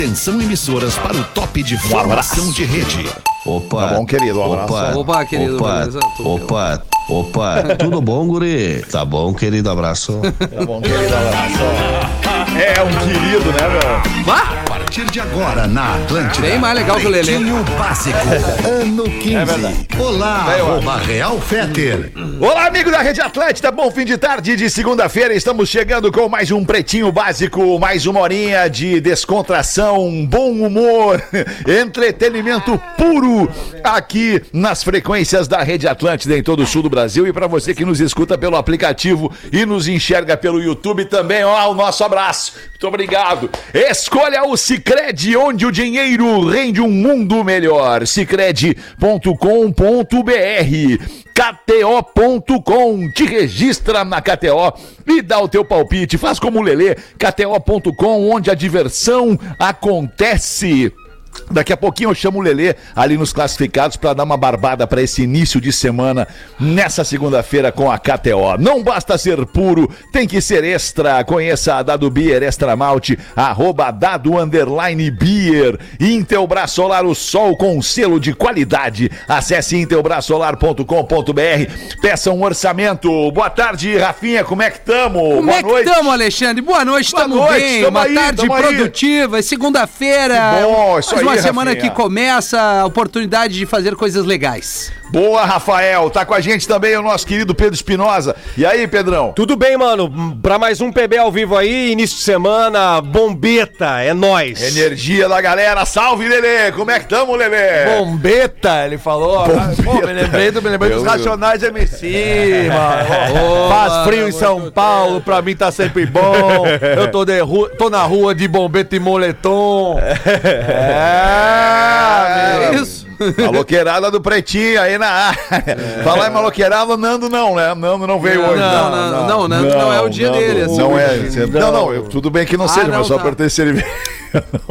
Atenção emissoras para o top de formação de rede. Opa. Tá bom, querido, um abraço. Opa. Opa, querido, Opa. Opa. Opa. Tudo bom, guri? Tá bom, querido? Abraço. Tá bom, querido, abraço. É um querido, né, meu? Vá! A partir de agora na Atlântida. Bem mais legal que o Lelê. Pretinho Básico. Ano 15. Olá, Daí, ó. arroba Real Feter. Olá, amigo da Rede Atlântida, bom fim de tarde de segunda-feira. Estamos chegando com mais um Pretinho Básico, mais uma horinha de descontração, bom humor, entretenimento puro aqui nas frequências da Rede Atlântida em todo o sul do Brasil. E para você que nos escuta pelo aplicativo e nos enxerga pelo YouTube também, ó, o nosso abraço. Muito obrigado. Escolha o Cicred, onde o dinheiro rende um mundo melhor. Cicred.com.br KTO.com. Te registra na KTO e dá o teu palpite. Faz como o Lelê, KTO.com, onde a diversão acontece. Daqui a pouquinho eu chamo o Lelê ali nos classificados para dar uma barbada para esse início de semana nessa segunda-feira com a KTO. Não basta ser puro, tem que ser extra. Conheça a Dado Beer Extra Malte, arroba Dado Underline Beer. Intelbras Solar, o sol com selo de qualidade. Acesse intelbrasolar.com.br. Peça um orçamento. Boa tarde, Rafinha, como é que estamos? Como Boa é que noite. estamos, Alexandre? Boa noite, Boa estamos noite, bem. tamo Uma aí, tarde tamo produtiva, é segunda-feira. Que bom, isso aí, uma semana Rafinha. que começa, a oportunidade de fazer coisas legais. Boa, Rafael. Tá com a gente também o nosso querido Pedro Espinosa. E aí, Pedrão? Tudo bem, mano? Pra mais um PB ao vivo aí, início de semana, bombeta, é nóis. Energia da galera. Salve, Lelê. Como é que tamo, Lelê? Bombeta, ele falou. Pô, me lembrei, do- me lembrei dos Racionais MC, mano. Faz frio em São Paulo, pra mim tá sempre bom. Eu tô, de ru- tô na rua de bombeta e moletom. É, É meu. isso. Maloqueirada do Pretinho aí na área. Falar em maloqueirada, Nando não, né? Nando não veio hoje. não, não, não, Nando não é o dia dele, assim. Não é. Não, não, eu- tudo bem que não Ah, seja, não, mas só tá. pertencer ele.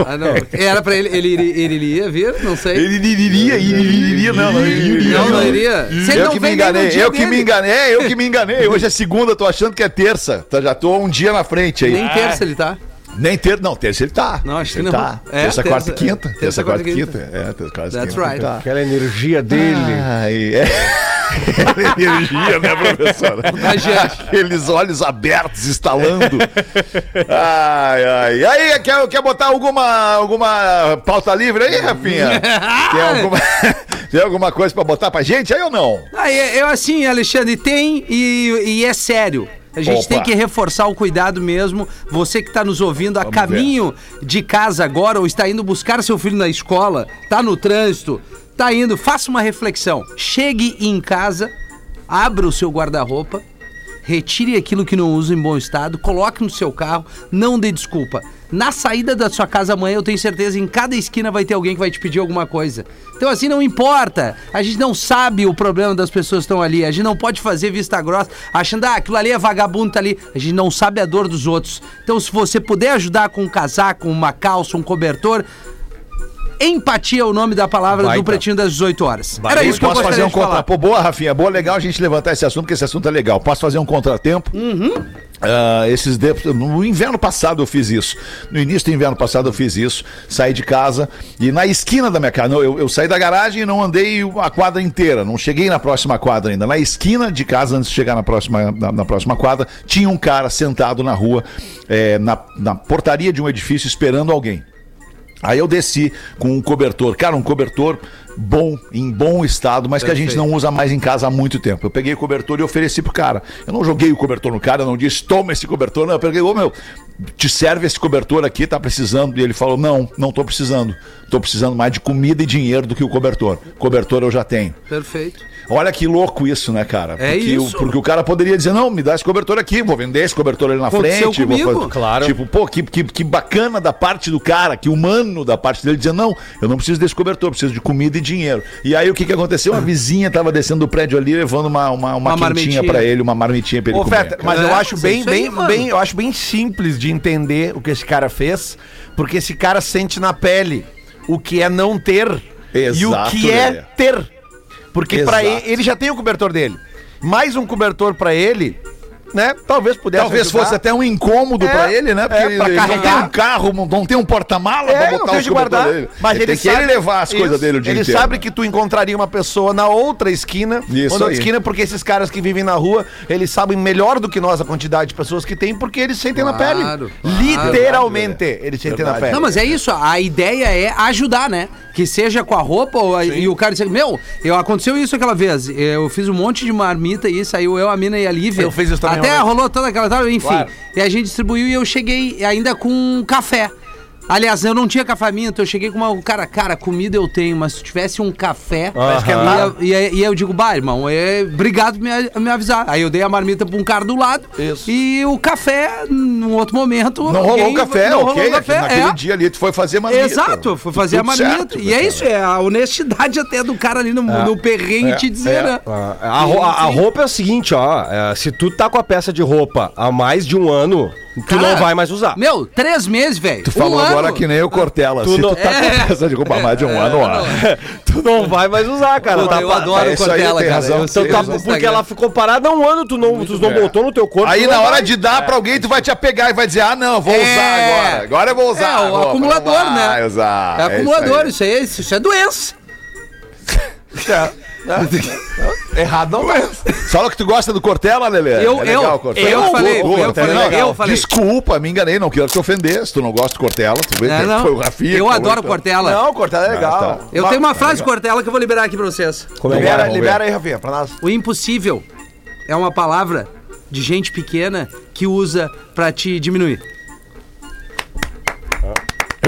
Ah, não. Era pra ele, ele, ele, ele iria vir, não sei. Ele iria, ele iria, não, não, ele iria. Não, não iria. Eu não que me enganei, eu que me enganei, é, eu que me enganei. Hoje é segunda, tô achando que é terça. Tá, Já tô um dia na frente aí. Nem terça ele tá. Nem terça, não, terça ele tá. Não, acho que ele não. Tá. É, terça, terça- quarta e quinta. terça, Terça, quarta e quarta e quinta. É, terça, quarta e That's quinta. right. Tá. Aquela energia dele. Ai, é. energia, né, professora? Aqueles olhos abertos estalando. Ai, ai. E aí, quer, quer botar alguma, alguma pauta livre aí, Rafinha? Tem alguma, tem alguma coisa pra botar pra gente aí ou não? Ah, eu assim, Alexandre, tem e, e é sério. A gente Opa. tem que reforçar o cuidado mesmo. Você que está nos ouvindo a Vamos caminho de casa agora ou está indo buscar seu filho na escola, tá no trânsito, tá indo, faça uma reflexão. Chegue em casa, abra o seu guarda-roupa, retire aquilo que não usa em bom estado, coloque no seu carro, não dê desculpa. Na saída da sua casa amanhã, eu tenho certeza, em cada esquina vai ter alguém que vai te pedir alguma coisa. Então, assim, não importa. A gente não sabe o problema das pessoas que estão ali. A gente não pode fazer vista grossa, achando, ah, aquilo ali é vagabundo, tá ali. A gente não sabe a dor dos outros. Então, se você puder ajudar com um casaco, uma calça, um cobertor, empatia é o nome da palavra do Pretinho das 18 horas. Era isso que eu Posso fazer um contra... Pô, boa, Rafinha. Boa, legal a gente levantar esse assunto, porque esse assunto é legal. Posso fazer um contratempo? Uhum. Ah, esses de... No inverno passado eu fiz isso. No início do inverno passado eu fiz isso. Saí de casa e na esquina da minha casa. Eu, eu saí da garagem e não andei a quadra inteira. Não cheguei na próxima quadra ainda. Na esquina de casa, antes de chegar na próxima, na, na próxima quadra, tinha um cara sentado na rua, eh, na, na portaria de um edifício, esperando alguém. Aí eu desci com um cobertor, cara, um cobertor bom, em bom estado, mas que a gente não usa mais em casa há muito tempo. Eu peguei o cobertor e ofereci pro cara. Eu não joguei o cobertor no cara, eu não disse, toma esse cobertor, não. Eu peguei, ô meu, te serve esse cobertor aqui, tá precisando? E ele falou, não, não tô precisando. Tô precisando mais de comida e dinheiro do que o cobertor. Cobertor eu já tenho. Perfeito. Olha que louco isso, né, cara? É porque isso. O, porque o cara poderia dizer, não, me dá esse cobertor aqui, vou vender esse cobertor ali na Aconteceu frente. vou comigo. fazer- Claro. Tipo, pô, que, que, que bacana da parte do cara, que humano da parte dele, dizer, não, eu não preciso desse cobertor, preciso de comida e dinheiro. E aí o que que aconteceu? Uma vizinha tava descendo do prédio ali, levando uma, uma, uma, Uma quentinha pra ele, uma marmitinha pra ele Ô, comer. Feta, mas É, eu acho isso bem, aí, bem, bem, eu acho bem simples de entender o que esse cara fez, porque esse cara sente na pele o que é não ter e o Exato, que é Lelê. ter. Porque Exato. ele, ele já tem o cobertor dele. Mais um cobertor pra ele né, talvez pudesse Talvez ajudar. fosse até um incômodo É, pra ele, né? Porque é, ele, pra ele não carregar. tem um carro, não- tem um porta-mala É, pra não botar tem os de guardar, dele. mas ele, tem que sabe, ele levar as coisas dele o dia Ele inteiro. sabe que tu encontraria uma pessoa na outra esquina, Isso outra aí. esquina, porque esses caras que vivem na rua, eles sabem melhor do que nós a quantidade de pessoas que tem, porque eles sentem na pele. Claro, Literalmente, eles sentem na pele. Não, mas é isso, a ideia é ajudar, né? Que seja com a roupa ou a- e o cara diz, meu, eu, aconteceu isso aquela vez. Eu fiz um monte de marmita e saiu eu, a mina e a Lívia. Eu fiz isso também Até rolou toda aquela tal, enfim. Claro. E a gente distribuiu e eu cheguei ainda com café. Aliás, eu não tinha café minto, eu cheguei com uma. Cara, cara, comida eu tenho, mas se tivesse um café. esquentar. E, aí- e aí eu digo, bah, irmão, é, obrigado por me, a- me avisar. Aí eu dei a marmita pra um cara do lado. Isso. E o café, num outro momento. Não rolou alguém- o café, não ok? rolou café, Naquele é. dia ali tu foi fazer marmita. Exato, fui fazer a marmita. certo, e é isso, é a honestidade até do cara ali no, no perrengue É, te dizer, é. né? Ah, A, a- a roupa é o seguinte, ó. é, se tu tá com a peça de roupa há mais de um ano, tu Cara, não vai mais usar. Meu, três meses, velho. Tu falou um agora que nem o Cortella. Tu Se não- tu tá É. com essa de roupa mais de um ano, ó. tu não vai mais usar, cara. Puta, Tá eu adoro é o Cortella, tem cara. razão, Então, tá- porque ela ficou parada há um ano, tu não, tu não botou no teu corpo. Aí na hora vai. de dar pra alguém, tu vai te apegar e vai dizer, ah, não, vou É. usar agora. Agora eu vou usar. É, o acumulador, né? Usar. É isso acumulador, aí. isso aí, isso é doença. Errado não é. Fala que tu gosta do Cortella, Lelê. Eu- é legal, eu- o Cortella. eu falei, eu Cortella é falei, legal. eu falei. Desculpa, me enganei, não quero te ofender. Se tu não gosta do Cortella, tu vê É, que não. foi o Rafinha. Eu adoro falou, Cortella. Não, cortar é legal. tá. Eu tenho uma frase Cortella que eu vou liberar aqui pra vocês. Como é Libera, ver. libera aí, Rafinha, pra nós. O impossível é uma palavra de gente pequena que usa pra te diminuir.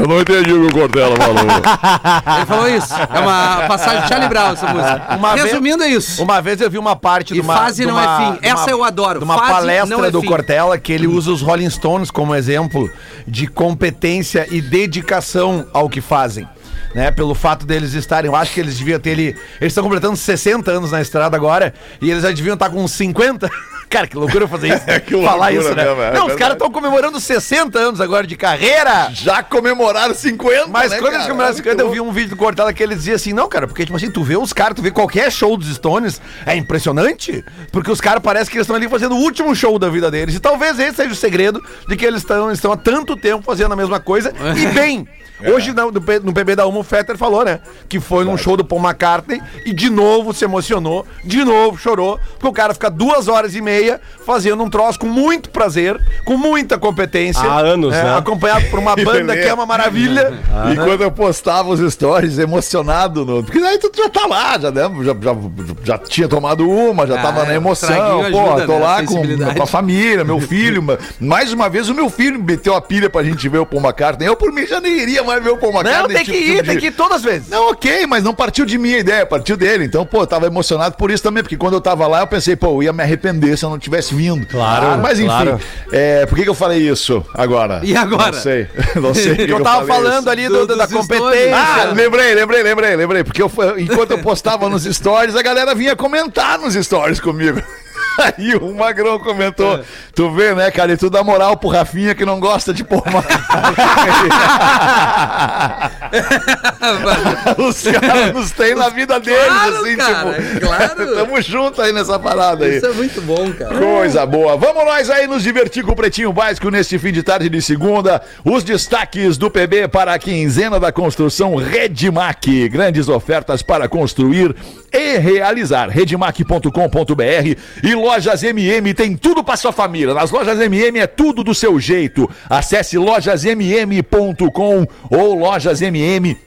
Eu não entendi o que o Cortella falou. Ele falou isso. É uma passagem de Charlie Brown essa música. Uma vez- Resumindo, é isso. Uma vez eu vi uma parte E de uma. fase de não uma- é fim. uma- Essa eu adoro. De uma Fase palestra não é do fim. Cortella que ele usa os Rolling Stones como exemplo de competência e dedicação ao que fazem. Né, pelo fato deles estarem, eu acho que eles deviam ter ele. Eles estão completando 60 anos na estrada agora e eles já deviam estar com uns 50. Cara, que loucura fazer isso. Que falar isso, né? mesmo, é Não, os caras estão comemorando 60 anos agora de carreira. Já comemoraram 50, Mas né, quando eles cara? comemoraram 50, eu vi um vídeo do Cortella que ele dizia assim, não, cara, porque, tipo assim, tu vê os caras, tu vê qualquer show dos Stones, é impressionante, porque os caras parecem que eles estão ali fazendo o último show da vida deles. E talvez esse seja o segredo de que eles estão há tanto tempo fazendo a mesma coisa e bem. Hoje no, no PB da Uma, o Fetter falou, né? Que foi num show do Paul McCartney e de novo se emocionou, de novo chorou, porque o cara fica duas horas e meia fazendo um troço com muito prazer, com muita competência. Há anos, é, né? Acompanhado por uma banda que é uma maravilha. E quando eu postava os stories emocionado, no... porque aí tu já tá lá, já, né? já, já, já tinha tomado uma, já Ah, tava na é, emoção. Pô, ajuda, tô né? lá com, com a família, meu filho. ma- mais uma vez o meu filho meteu a pilha pra gente ver o Paul McCartney. Eu, por mim, já nem iria mais ver o Paul McCartney. Não, tem tipo, que ir, tipo tem de- que ir todas as vezes. Não, ok, mas não partiu de minha ideia, partiu dele. Então, pô, eu tava emocionado por isso também, porque quando eu tava lá, eu pensei, pô, eu ia me arrepender se eu não tivesse vindo. Claro, Mas enfim, claro. é, por que, que eu falei isso agora? E agora? Não sei. Não sei. por que eu tava falando isso. ali Do- do- da competência. Ah, lembrei, lembrei, lembrei, lembrei. Porque eu, enquanto eu postava nos stories, a galera vinha comentar nos stories comigo. Aí o Magrão comentou: Tu vê, né, cara? E tu dá moral pro Rafinha que não gosta de pôr uma. Os caras nos têm na vida deles, Claro, assim, cara, tipo. claro. Tamo junto aí nessa parada aí. Isso é muito bom, cara. Coisa boa. Vamos nós aí nos divertir com o Pretinho Básico neste fim de tarde de segunda. Os destaques do PB para a quinzena da construção Redmac. Grandes ofertas para construir e realizar. Redmac.com.br e Lojas MM tem tudo para sua família. Nas Lojas MM é tudo do seu jeito. Acesse lojasmm.com ou Lojas MM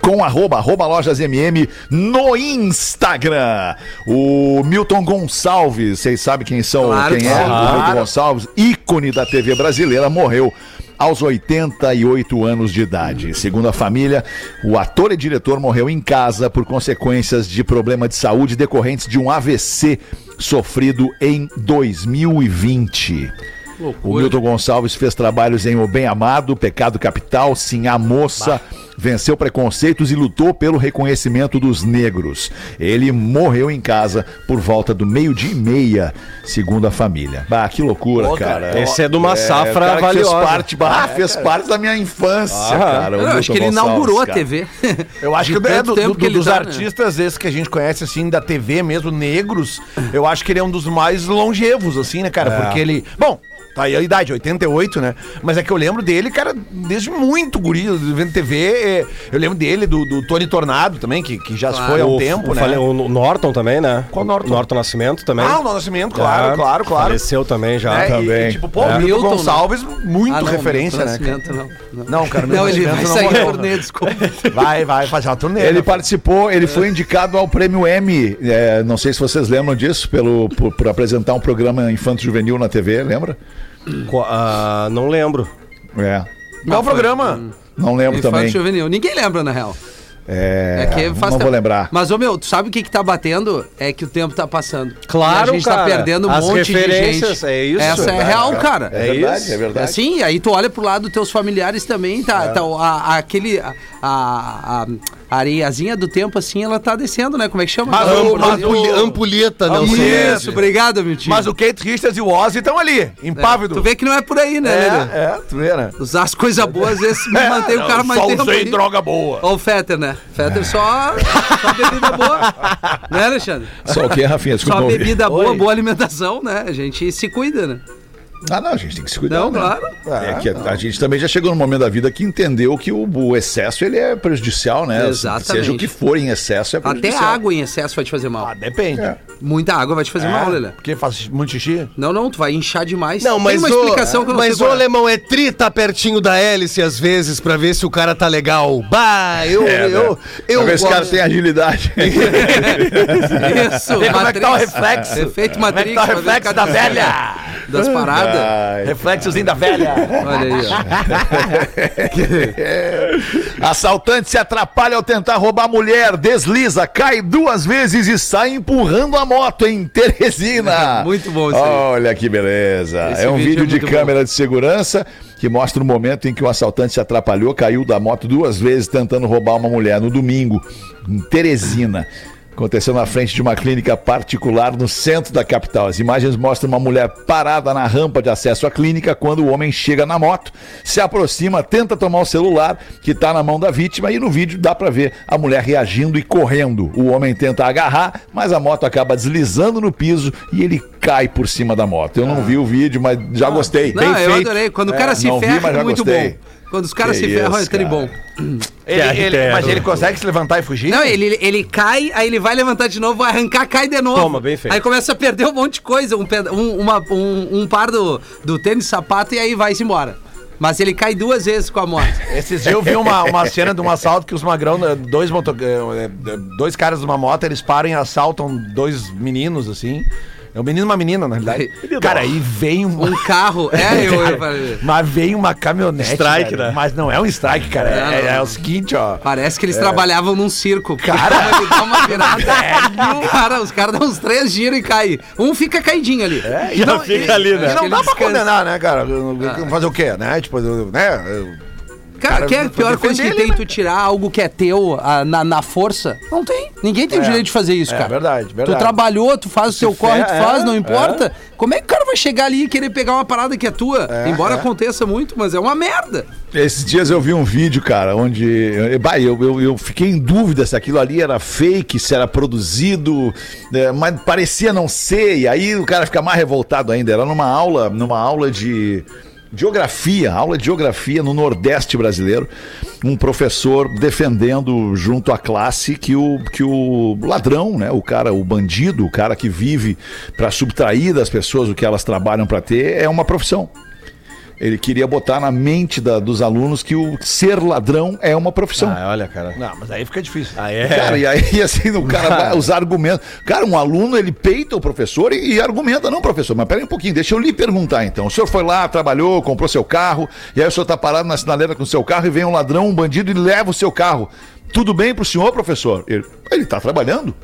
com arroba, arroba lojas MM no Instagram. O Milton Gonçalves, vocês sabem quem são, Claro quem que é? O Milton. Gonçalves, ícone da TV brasileira, morreu aos 88 anos de idade. Segundo a família, o ator e diretor morreu em casa por consequências de problema de saúde decorrentes de um AVC sofrido em 2020. O Milton Gonçalves fez trabalhos em O Bem Amado, Pecado Capital, Sim a Moça, venceu preconceitos e lutou pelo reconhecimento dos negros. Ele morreu em casa por volta do meio-dia e meia, segundo a família. Bah, que loucura, Pô, cara. cara, Esse é de uma É, safra cara valiosa. Fez parte, bah, fez parte da minha infância, cara. o Não, eu acho Milton que ele Gonçalves, inaugurou a cara. TV. Eu acho De que é do, tempo do- que ele dos tá, né? artistas esses que a gente conhece, assim, da TV mesmo, negros, eu acho que ele é um dos mais longevos, assim, né, cara? Porque ele. Bom. Tá aí a idade, 88, né? Mas é que eu lembro dele, cara, desde muito guri, vendo TV. é, Eu lembro dele, do, do Tony Tornado também, que, que já Claro. foi há um O- tempo, o, né? falei- o Norton também, né? Qual Norton? Norton Nascimento também. Ah, o No Nascimento, claro, Já claro, claro. Faleceu também já. É, também. E, tipo, pô, É. o Milton Milton, né? Gonçalves, muito Ah, não, referência, né? Milton cara? Nascimento, Não, Não, cara, Não, ele vai não sair morreu. turnê, desculpa. Vai, vai fazer uma turnê. Ele né? participou, ele foi indicado ao prêmio Emmy. é, não sei se vocês lembram disso, pelo, por, por apresentar um programa infanto juvenil na TV, lembra? Co- ah, não lembro. É. Qual o programa? Não lembro Infante também. juvenil. Ninguém lembra, na real. É, É que faz não tempo. vou lembrar. Mas, ô meu, tu sabe o que que tá batendo? É que o tempo tá passando. Claro, E a gente cara. tá perdendo um As monte de referências, gente. é isso. Essa é, real, cara. É, verdade, é verdade. Assim, aí tu olha pro lado dos teus familiares também, tá, tá a, a- aquele, a, a, a areiazinha do tempo, assim, ela tá descendo, né? Como é que chama? Mas o- mas am- o- ampulheta, Isso, obrigado, meu tio. Mas o Kate Richards e o Ozzy estão ali, impávido. Tu vê que não é por aí, né, Lelê? É, é, tu vê, né? Usar as coisas boas, às vezes mantém o cara mais só tempo usei ali. droga boa. Ó o Fetter, né? Fetter só, só bebida boa. Né, Alexandre? Só o que, Rafinha? Desculpa. Só não bebida boa, boa alimentação, né? A gente se cuida, né? Ah, não, a gente tem que se cuidar. Não, né? claro. É que a, a gente também já chegou no momento da vida que entendeu que o, o excesso ele é prejudicial, né? Exatamente. Seja o que for em excesso é Até prejudicial. água em excesso vai te fazer mal. Ah, depende. É. Muita água vai te fazer mal, Lelê. Porque faz muito xixi? Não, não, tu vai inchar demais. Não, mas Tem uma o- explicação que eu não Mas sei o qual é. alemão é tri tá pertinho da hélice às vezes pra ver se o cara tá legal. Bah, eu É, né? eu eu Pra ver se o cara tem agilidade. Isso, Vê como é que tá o Matrix. reflexo. Efeito Como é Matrix. que tá o reflexo da velha? Das paradas. Ai. Reflexozinho da velha. Olha aí, ó. Assaltante se atrapalha ao tentar roubar mulher, desliza, cai duas vezes e sai empurrando a moto em Teresina. Muito bom isso aí. Olha que beleza. Esse é um vídeo vídeo, é de câmera de segurança que mostra o momento em que o assaltante se atrapalhou, caiu da moto duas vezes tentando roubar uma mulher no domingo, em Teresina. Aconteceu na frente de uma clínica particular no centro da capital. As imagens mostram uma mulher parada na rampa de acesso à clínica quando o homem chega na moto, se aproxima, tenta tomar o celular que está na mão da vítima e no vídeo dá para ver a mulher reagindo e correndo. O homem tenta agarrar, mas a moto acaba deslizando no piso e ele cai por cima da moto. Eu não vi o vídeo, mas já gostei. Não, Bem eu feito. adorei. Quando o É, cara se não vi, ferra, mas já é muito gostei. bom. Quando os caras Que se ferram, é isso, tri cara. bom. Ele, ele- mas ele consegue se levantar e fugir? Não, ele, ele cai, aí ele vai levantar de novo, vai arrancar, cai de novo. Toma, bem feito. Aí começa a perder um monte de coisa, um, um, uma- um, um par do, do tênis sapato e aí vai-se embora. Mas ele cai duas vezes com a moto. Esses dias eu vi uma, uma cena de um assalto que os magrão, né, dois, moto, eh, eh, dois caras de uma moto, eles param e assaltam dois meninos, assim. É um menino e uma menina, na realidade. Cara, aí vem um. Um carro. É, eu, eu falei. Mas vem uma caminhonete. Strike, velho. né? Mas não é um strike, cara. É, Não, é- é não. o seguinte, ó. Parece que eles trabalhavam num circo. Cara. ele dá uma virada. cara, os caras dão uns três giros e caem. Um fica caidinho ali. É, Já fica ali, né? E não dá pra descansa. condenar, né, cara? Fazer o quê, né? Tipo, né? Cara, Cara, que é a pior coisa que defender tem ele, tu tirar algo que é teu ah, na, na força? Não tem. Ninguém tem o direito de fazer isso, é cara. verdade, verdade. Tu trabalhou, tu faz o teu corre, tu fer- faz, é, não importa. Como é que o cara vai chegar ali e querer pegar uma parada que é tua? Embora é. aconteça muito, mas é uma merda. Esses dias eu vi um vídeo, cara, onde. Bah, eu, eu, eu fiquei em dúvida se aquilo ali era fake, se era produzido, né, mas parecia não ser, e aí o cara fica mais revoltado ainda. Era numa aula, numa aula de. Geografia, aula de geografia no Nordeste brasileiro, um professor defendendo junto à classe que o, que o ladrão, né, o cara, o bandido, o cara que vive para subtrair das pessoas o que elas trabalham para ter, é uma profissão. Ele queria botar na mente da- dos alunos que o ser ladrão é uma profissão. Ah, olha, cara. Não, mas aí fica difícil. Ah, é. Cara, e aí assim, o cara vai usar argumentos. Cara, um aluno ele peita o professor e, e argumenta, não, professor, mas peraí um pouquinho, deixa eu lhe perguntar então. O senhor foi lá, trabalhou, comprou seu carro, e aí o senhor tá parado na sinaleira com o seu carro e vem um ladrão, um bandido e leva o seu carro. Tudo bem pro senhor, professor? Ele, ele tá trabalhando.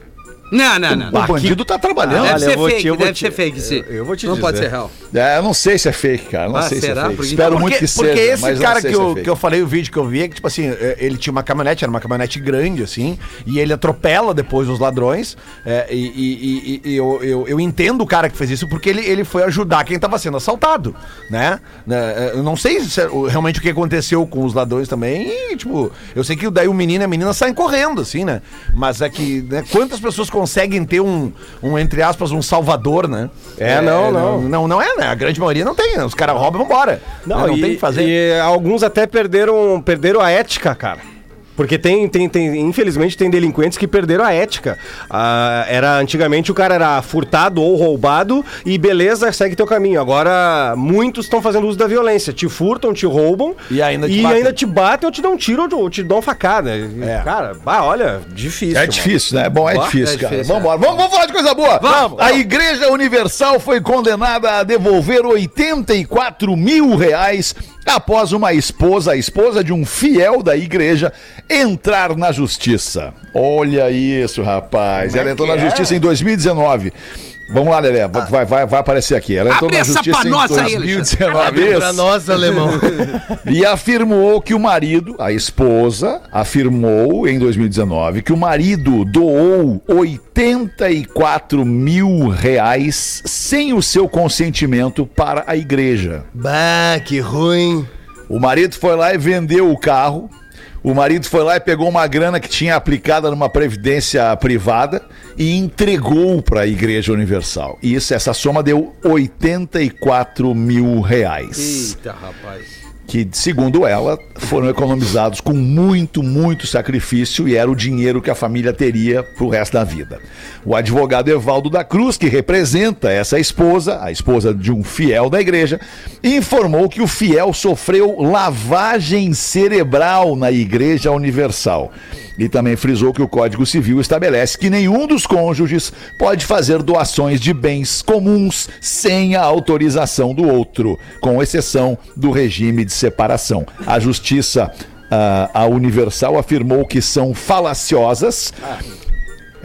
Não, não, não. O não. bandido tá trabalhando. Deve Olha, ser eu vou te- fake, eu vou deve te- ser fake, sim. eu- eu vou te Não pode dizer. ser real. É, eu não sei se é fake, cara. Não Ah, sei será? se é fake. Porque- Espero Porque, muito que seja. porque esse mas não cara sei que se é eu, fake. que eu falei o vídeo que eu vi é que, tipo assim, é, ele tinha uma caminhonete, era uma caminhonete grande, assim, e ele atropela depois os ladrões. é, e e- e- e eu, eu, eu entendo o cara que fez isso porque ele, ele foi ajudar quem tava sendo assaltado, né? Né, Eu não sei se é realmente o que aconteceu com os ladrões também. E, tipo, eu sei que daí o menino e a menina saem correndo, assim, né? Mas é que, né, quantas pessoas conseguem ter um, um, entre aspas, um salvador, né? É, não, não. Não, não é, né? A grande maioria não tem, né? Os caras roubam e vambora. Não, Né? não e, tem o que fazer. E alguns até perderam, perderam a ética, cara. Porque tem, tem, tem, infelizmente, tem delinquentes que perderam a ética. Ah, era Antigamente o cara era furtado ou roubado e beleza, segue teu caminho. Agora, muitos estão fazendo uso da violência. Te furtam, te roubam E ainda te e batem. ainda te batem ou te dão um tiro ou te- dão uma facada. Cara, bah, olha, difícil. É mano. difícil, né? Bom, é Bah, difícil, é cara. difícil, Vamos embora. Vamos, vamos falar de coisa boa. Vamos. A Igreja Universal foi condenada a devolver 84 mil reais após uma esposa, a esposa de um fiel da igreja, entrar na justiça. Olha isso, rapaz. Ela entrou na justiça em 2019. Vamos lá, Lelé. Vai, vai, vai aparecer aqui. Ela entrou Abre na essa justiça pra em nós aí, 2019. Isso. nós, alemão. E afirmou que o marido, a esposa, afirmou em 2019 que o marido doou 84 mil reais sem o seu consentimento para a igreja. bah, que ruim. O marido foi lá e vendeu o carro. O marido foi lá e pegou uma grana que tinha aplicada numa previdência privada e entregou para a Igreja Universal. E isso, essa soma deu 84 mil reais Eita, rapaz. que, segundo ela, foram economizados com muito, muito sacrifício e era o dinheiro que a família teria pro resto da vida. O advogado Evaldo da Cruz, que representa essa esposa, a esposa de um fiel da igreja, informou que o fiel sofreu lavagem cerebral na Igreja Universal. E também frisou que o Código Civil estabelece que nenhum dos cônjuges pode fazer doações de bens comuns sem a autorização do outro, com exceção do regime de separação. A Justiça ah, a Universal afirmou que são falaciosas.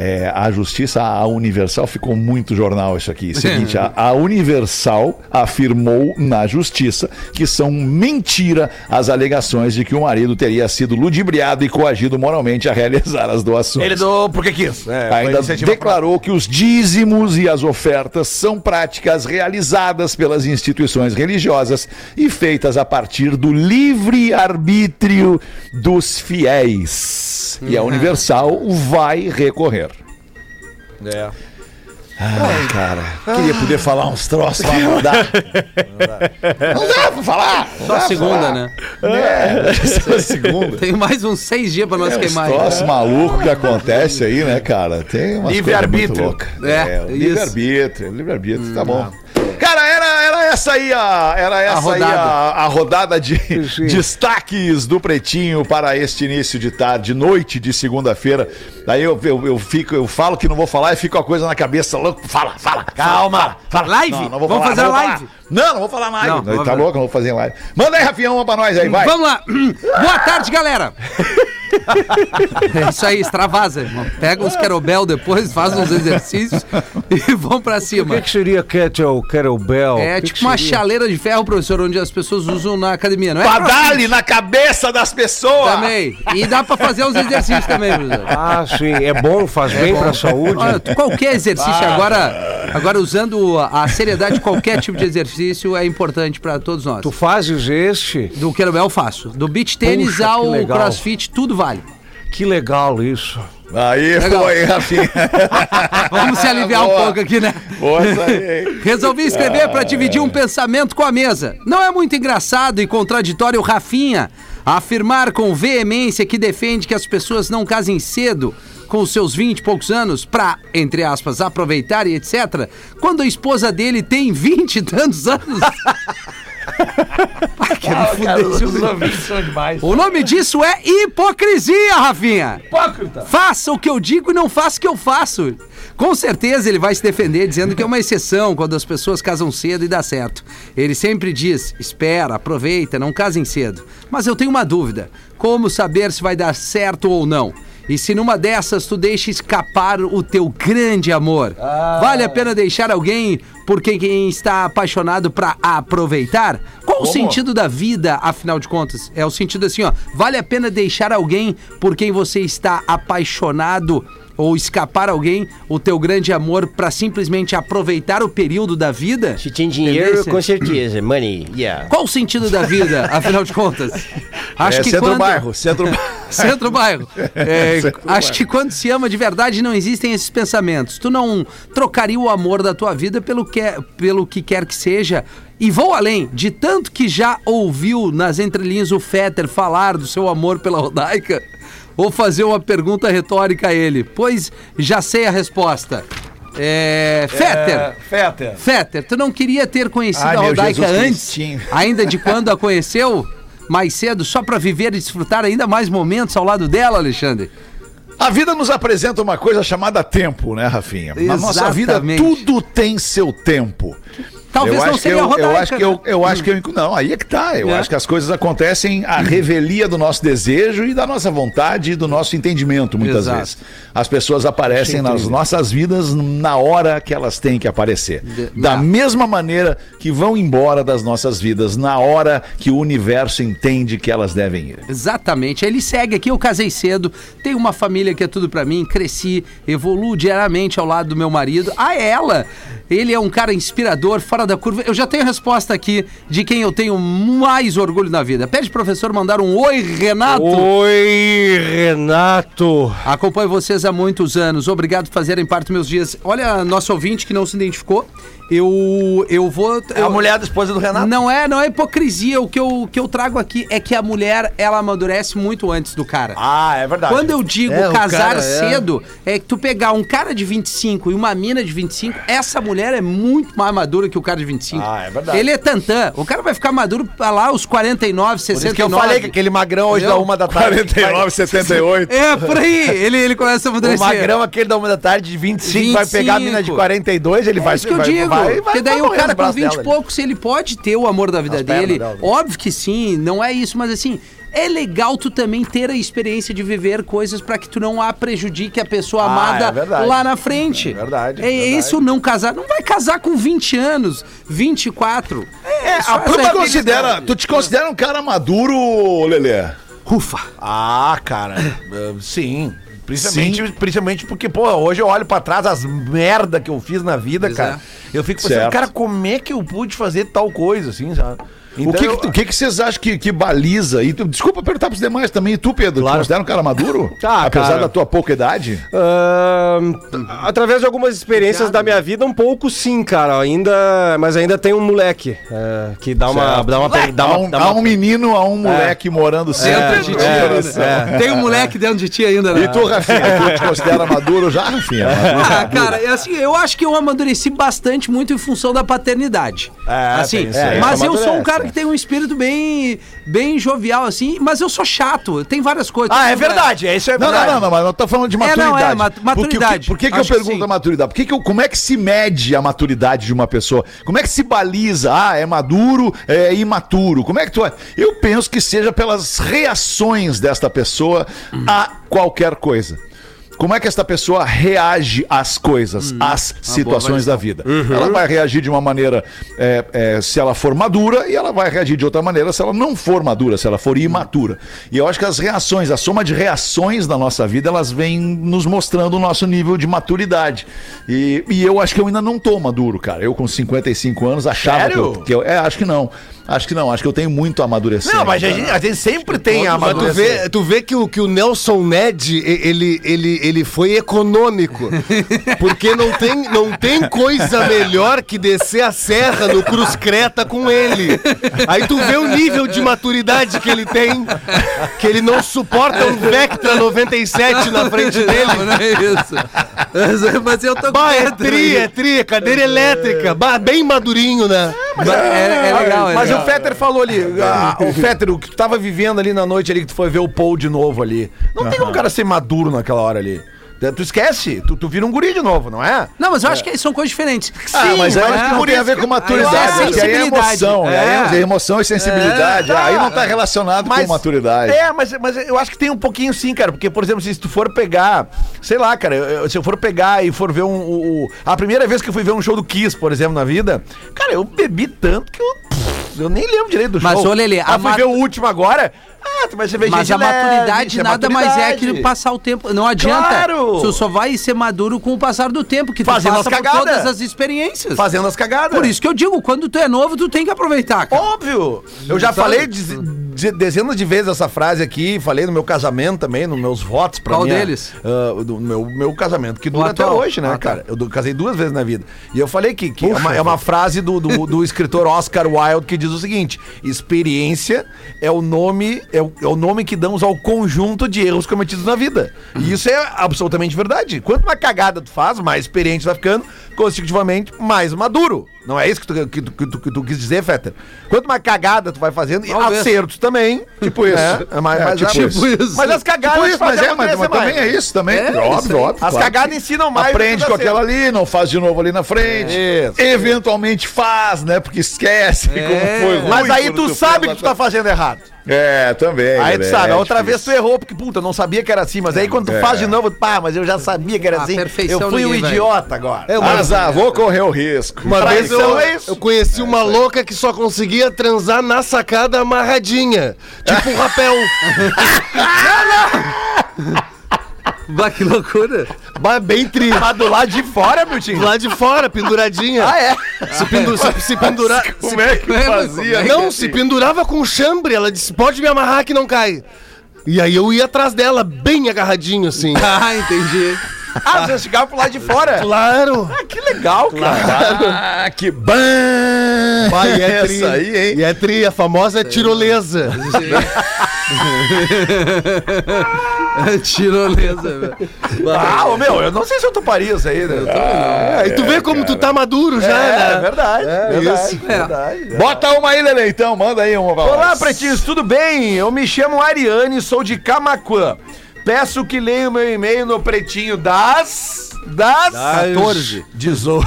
É, a Justiça a Universal ficou muito jornal isso aqui. Seguinte, a, a Universal afirmou na Justiça que são mentira as alegações de que o marido teria sido ludibriado e coagido moralmente a realizar as doações. Ele doou porque quis. É, Ainda declarou que os dízimos e as ofertas são práticas realizadas pelas instituições religiosas e feitas a partir do livre arbítrio dos fiéis. E a Universal vai recorrer. É. Ai, cara, queria poder falar uns troços, mas não dá. Não dá pra falar. não Só dá pra segunda, falar. né? É, só segunda. Tem mais uns seis dias pra nós É uns queimar. aí. troços malucos que acontece aí, né, cara? Tem umas Livre-arbítrio. coisas muito loucas. É, isso. livre-arbítrio, livre-arbítrio, tá bom. Cara, era essa aí a, era essa aí rodada. a, a rodada de destaques do Pretinho para este início de tarde, noite de segunda-feira. Daí eu, eu, eu fico, eu falo que não vou falar e fico a coisa na cabeça louco. Fala, fala, calma. Fala, Live? Não, não vou Vamos falar, fazer não a live? falar. Não, não vou falar live. Não, Não, tá louco, não vou fazer live. Manda aí, Rafião, uma pra nós aí, vai. Vamos lá. Boa tarde, galera. É isso aí, extravasa, irmão. Pega uns querobel depois, faz uns exercícios e vão pra O cima. que, que seria kettle, kettlebell? É O que tipo que uma seria? chaleira de ferro, professor, onde as pessoas usam na academia, não é? Dar-lhe na cabeça das pessoas. Também. E dá pra fazer os exercícios também, professor. Ah, sim, é bom, faz bem pra saúde. Olha, qualquer exercício agora, agora usando a seriedade, qualquer tipo de exercício é importante pra todos nós. Tu fazes este? Do kettlebell eu faço. Do beach tênis Puxa, ao crossfit, tudo vale. Que legal isso. Aí Legal. foi, Rafinha. Vamos se aliviar um Boa. pouco aqui, né? Boa? Resolvi escrever para dividir um pensamento com a mesa. Não é muito engraçado e contraditório o Rafinha afirmar com veemência que defende que as pessoas não casem cedo com os seus 20 e poucos anos pra, entre aspas, aproveitar e etc, quando a esposa dele tem 20 e tantos anos. Ah, quer me fuder, seu- O nome disso é hipocrisia, Rafinha. Hipócrita. Faça o que eu digo e não faça o que eu faço. Com certeza ele vai se defender dizendo que é uma exceção quando as pessoas casam cedo e dá certo. Ele sempre diz: espera, aproveita, não casem cedo. Mas eu tenho uma dúvida: como saber se vai dar certo ou não? E se numa dessas tu deixa escapar o teu grande amor, vale a pena deixar alguém por quem, está apaixonado pra aproveitar? Qual o sentido da vida, afinal de contas? É o sentido assim, ó. Vale a pena deixar alguém por quem você está apaixonado ou escapar alguém o teu grande amor pra simplesmente aproveitar o período da vida? Se tem dinheiro, Entendesse? com certeza. Money, yeah. Qual o sentido da vida, afinal de contas? Acho é que centro quando... bairro, centro bairro. Centro bairro. É, Centro acho bairro. que quando se ama de verdade não existem esses pensamentos. Tu não trocaria o amor da tua vida pelo que, pelo que quer que seja. E vou além, de tanto que já ouviu nas entrelinhas o Fetter falar do seu amor pela Rodaica, vou fazer uma pergunta retórica a ele, pois já sei a resposta. É. Fetter! É, Fetter. Fetter, tu não queria ter conhecido Ai, a Rodaica antes, Cristinho. ainda de quando a conheceu? Mais cedo, só pra viver e desfrutar ainda mais momentos ao lado dela, Alexandre? A vida nos apresenta uma coisa chamada tempo, né, Rafinha? Na nossa vida, Exatamente. tudo tem seu tempo. Talvez eu não acho seria que eu, Rodaica, eu acho que eu, né? eu acho que eu, não, aí é que tá. Eu É. acho que as coisas acontecem à revelia do nosso desejo e da nossa vontade e do nosso entendimento, muitas Exato. vezes. As pessoas aparecem nas nossas vidas na hora que elas têm que aparecer. De- da mesma maneira que vão embora das nossas vidas, na hora que o universo entende que elas devem ir. Exatamente. Ele segue aqui, eu casei cedo, tenho uma família que é tudo pra mim, cresci, evoluo diariamente ao lado do meu marido. A ela, ele é um cara inspirador, fora da curva. Eu já tenho a resposta aqui de quem eu tenho mais orgulho na vida. Pede pro professor mandar um oi, Renato. Oi, Renato. Acompanho vocês há muitos anos. Obrigado por fazerem parte dos meus dias. Olha, nosso ouvinte que não se identificou, eu eu vou É a mulher da esposa do Renato. Não é, não é hipocrisia. O que eu, o que eu trago aqui é que a mulher, ela amadurece muito antes do cara. Ah, é verdade. Quando eu digo É, o casar cara é- cedo, é que tu pegar um cara de 25 e uma mina de 25, essa mulher é muito mais madura que o cara de 25. Ah, é verdade. Ele é tantã. O cara vai ficar maduro pra lá aos 49, Por 69. isso que eu falei que aquele magrão hoje Entendeu? da uma da tarde. 49, 78. É, por aí. Ele, ele começa a O amadurecer. magrão aquele da uma da tarde de 25, vai pegar a mina de 25. 42, ele vai É isso que eu vai, digo. vai- vai- porque daí o cara com braços 20 e poucos, ele pode ter o amor da vida pernas dele. dela? Óbvio que sim, não é isso, mas assim. É legal tu também ter a experiência de viver coisas pra que tu não a prejudique a pessoa Ah, amada é verdade. lá na frente. É verdade, É, é verdade. esse o não casar. Não vai casar com 20 anos, 24. É, a Tu essa te, é considera, tu te considera um cara maduro, Lelê? Ufa. Ah, cara, eh, sim. Principalmente, principalmente porque, pô, hoje eu olho pra trás as merda que eu fiz na vida, Pois cara. Eu fico pensando, Certo. cara, como é que eu pude fazer tal coisa, assim, sabe? O que, eu- que, o que que vocês acham que, que baliza? E tu- desculpa perguntar pros demais também. E tu, Pedro, te considera um cara maduro? Ah, Apesar cara. da tua pouca idade? Ahn, através de algumas experiências da minha vida, um pouco sim, cara. Ainda, mas ainda tem um moleque é, que dá uma, Certo. dá uma, pe- dá há, uma, um, dá há uma- um menino, há um moleque morando sempre de no ti teu ainda. coração. É. Tem um moleque dentro de ti ainda, né? E tu, Rafinha, tu te considera maduro já, Rafinha? Ah, cara, é assim, eu acho que eu amadureci bastante muito em função da paternidade. É, assim, mas É, eu sou um amadurece, cara que tem um espírito bem, bem jovial, assim, mas eu sou chato. Tem várias coisas. Ah, é verdade, é isso é Não, verdade. não, não, não, mas eu tô falando de É, não, maturidade. é, mat- maturidade. Por que, que, por que, que eu que pergunto sim. a maturidade? Por que que eu, como é que se mede a maturidade de uma pessoa? Como é que se baliza? Ah, é maduro, é imaturo. Como é que tu é? Eu penso que seja pelas reações desta pessoa a qualquer coisa. Como é que esta pessoa reage às coisas, às situações da vida? Ela vai reagir de uma maneira é, é, se ela for madura e ela vai reagir de outra maneira se ela não for madura, se ela for imatura. E eu acho que as reações, a soma de reações na nossa vida, elas vêm nos mostrando o nosso nível de maturidade. E, e eu acho que eu ainda não tô maduro, cara. Eu com 55 anos achava que eu, Sério? que eu- É, acho que não. Acho que não. Acho que eu tenho muito a amadurecer. Não, mas a gente, a gente sempre tem a Mas tu vê, tu vê que, o, que o Nelson Ned, e- ele, ele, ele foi econômico. Porque não tem, não tem coisa melhor que descer a serra no Cruz Creta com ele. Aí tu vê o nível de maturidade que ele tem, que ele não suporta um Vectra 97 na frente dele. Não, não é isso. Mas- Mas eu tô Bah, é dentro tri, é tri, cadeira elétrica. Bah, bem madurinho, né? É, é legal, é Mas legal. o Fetter falou ali, ah, o Fetter, o que tu tava vivendo ali na noite ali, que tu foi ver o Paul de novo ali. Não tem como o cara ser maduro naquela hora ali. Tu esquece, tu, tu vira um guri de novo, não é? Não, mas eu acho que são coisas diferentes. Ah, mas aí é, acho que não tem a ver com maturidade. É aí é sensibilidade. emoção. É. Aí é emoção e sensibilidade. É, tá. aí não tá relacionado Mas- com maturidade. É, mas, mas eu acho que tem um pouquinho sim, cara. Porque, por exemplo, se tu for pegar, sei lá, cara, eu- eu- se eu for pegar e for ver um. o- o- a primeira vez que eu fui ver um show do Kiss, por exemplo, na vida, cara, eu bebi tanto que eu. Eu nem lembro direito do Mas, show. ô, Lelê, a fui mat- ver o último agora. Ah, tu vai Mas a leve, maturidade é nada mais é maturidade. que passar o tempo. Não adianta. Claro! Tu só vai ser maduro com o passar do tempo, que tu Fazendo passa as cagadas. todas as experiências. Fazendo as cagadas. Por isso que eu digo, quando tu é novo, tu tem que aproveitar, cara. Óbvio! Eu já falei de- de- dezenas de vezes essa frase aqui, falei no meu casamento também, nos meus votos pra Qual minha- deles? ah, do meu, meu casamento, que dura até hoje, né, Ah, tá. cara? Eu casei duas vezes na vida. E eu falei que, que é, uma, é uma frase do, do, do escritor Oscar Wilde que diz o seguinte: experiência é o nome, é o, é o nome que damos ao conjunto de erros cometidos na vida. E isso é absolutamente verdade. Quanto mais cagada tu faz, mais experiente tu vai ficando, consecutivamente mais maduro. Não é isso que tu, que tu, que tu- que tu quis dizer, Fetter? Quanto mais cagada tu vai fazendo, e acertos também. Tipo isso. É, é mais, É, mais tipo rápido. isso. Mas as cagadas Tipo isso, mas é, mas, mas também é isso também. É, isso óbvio, aí. óbvio. As claro. cagadas ensinam mais. Aprende com aquela ali, não faz de novo ali na frente. Isso. Eventualmente faz, né? Porque esquece É. como foi ruim. Mas aí tu sabe que tu tá fazendo errado. É, também. Aí tu sabe, a É outra vez tu difícil. errou, porque, puta, eu não sabia que era assim. Mas aí quando tu É. faz de novo, pá, mas eu já sabia que era A assim. Eu fui um vai. idiota agora. É, uma, Azar, vou correr o risco. uma vez eu, é eu conheci uma louca que só conseguia transar na sacada amarradinha. Tipo um rapel. Bah, que loucura. Bah, bem tri. Mas do lado de fora, meu time. Lá de fora, penduradinha. Ah, é? Se, pendu se, se pendurar. se- Como é que É, mas fazia? é Não, se pendurava com chambre. Ela disse: pode me amarrar que não cai. E aí eu ia atrás dela, bem agarradinho assim. Ah, entendi. Ah, você chegava pro lado de fora? Claro. Ah, que legal, cara. Ah, que bom! Vai, e é tri. Essa aí, hein? E é tri, a famosa tirolesa. Tirolesa, velho. Ah, ô, meu, eu não sei se eu toparia isso aí, né? Eu tô- É, e tu vê como tu tá maduro já, é, né? verdade. verdade, isso. verdade. Bota uma aí, Lele, então. Manda aí uma. Olá, pretinhos, tudo bem? Eu me chamo Ariane, sou de Camacuã. Peço que leia o meu e-mail no pretinho das. Das. 14. 18.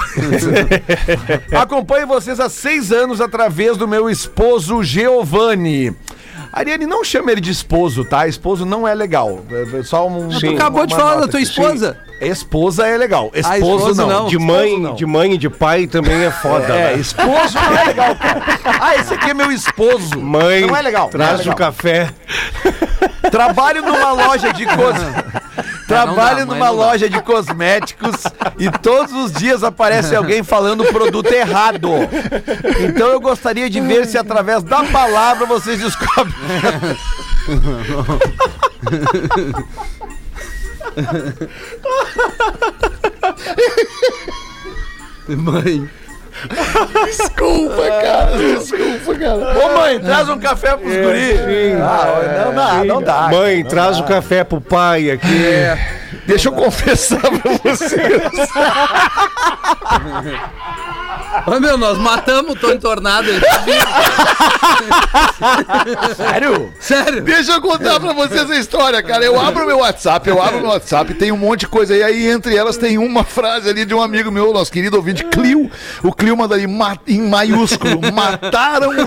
Acompanho vocês há seis anos através do meu esposo Giovanni. Ariane, não chama ele de esposo, tá? Esposo não é legal. É só um. tu acabou de falar da tua esposa. Esposa é legal. Esposo, esposo não. não. De Esposo mãe, não. de mãe e de pai também é foda, É, né? esposo não é legal, cara. Ah, esse aqui é meu esposo. Mãe, Não é legal. é traz legal. o café. Trabalho numa loja de cos... Trabalho dá, numa loja de cosméticos e todos os dias aparece alguém falando o produto errado. Então eu gostaria de ver se através da palavra vocês descobrem. Mãe. Desculpa, cara. Desculpa, cara. Ô mãe, traz um café pros guris. Ah, não dá, não dá. Mãe, traz o café pro pai aqui. Deixa eu confessar pra vocês. Ô, meu, nós matamos o Tony Tornado. Ele tá vivo. Sério? Sério. Deixa eu contar pra vocês a história, cara. Eu abro meu WhatsApp, eu abro meu WhatsApp, tem um monte de coisa aí. Aí entre elas tem uma frase ali de um amigo meu, nosso querido ouvinte, Clio. O Clio manda ali ma- em maiúsculo: Mataram o Tony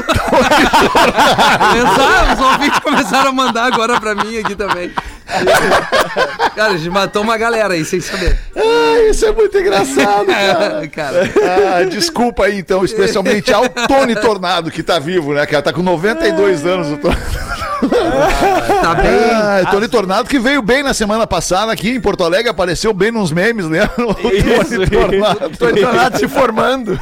Exato, os ouvintes começaram a mandar agora pra mim aqui também. Cara, a gente matou uma galera aí, sem saber. Ah, isso é muito engraçado, cara. Cara, Ah, desculpa aí, então, especialmente ao Tony Tornado, que tá vivo, né, cara? Tá com 92 anos o Tony. tá bem. Ah, Tony Tornado que veio bem na semana passada aqui em Porto Alegre, apareceu bem nos memes, né? O Tony Tornado. Tô entonado se formando.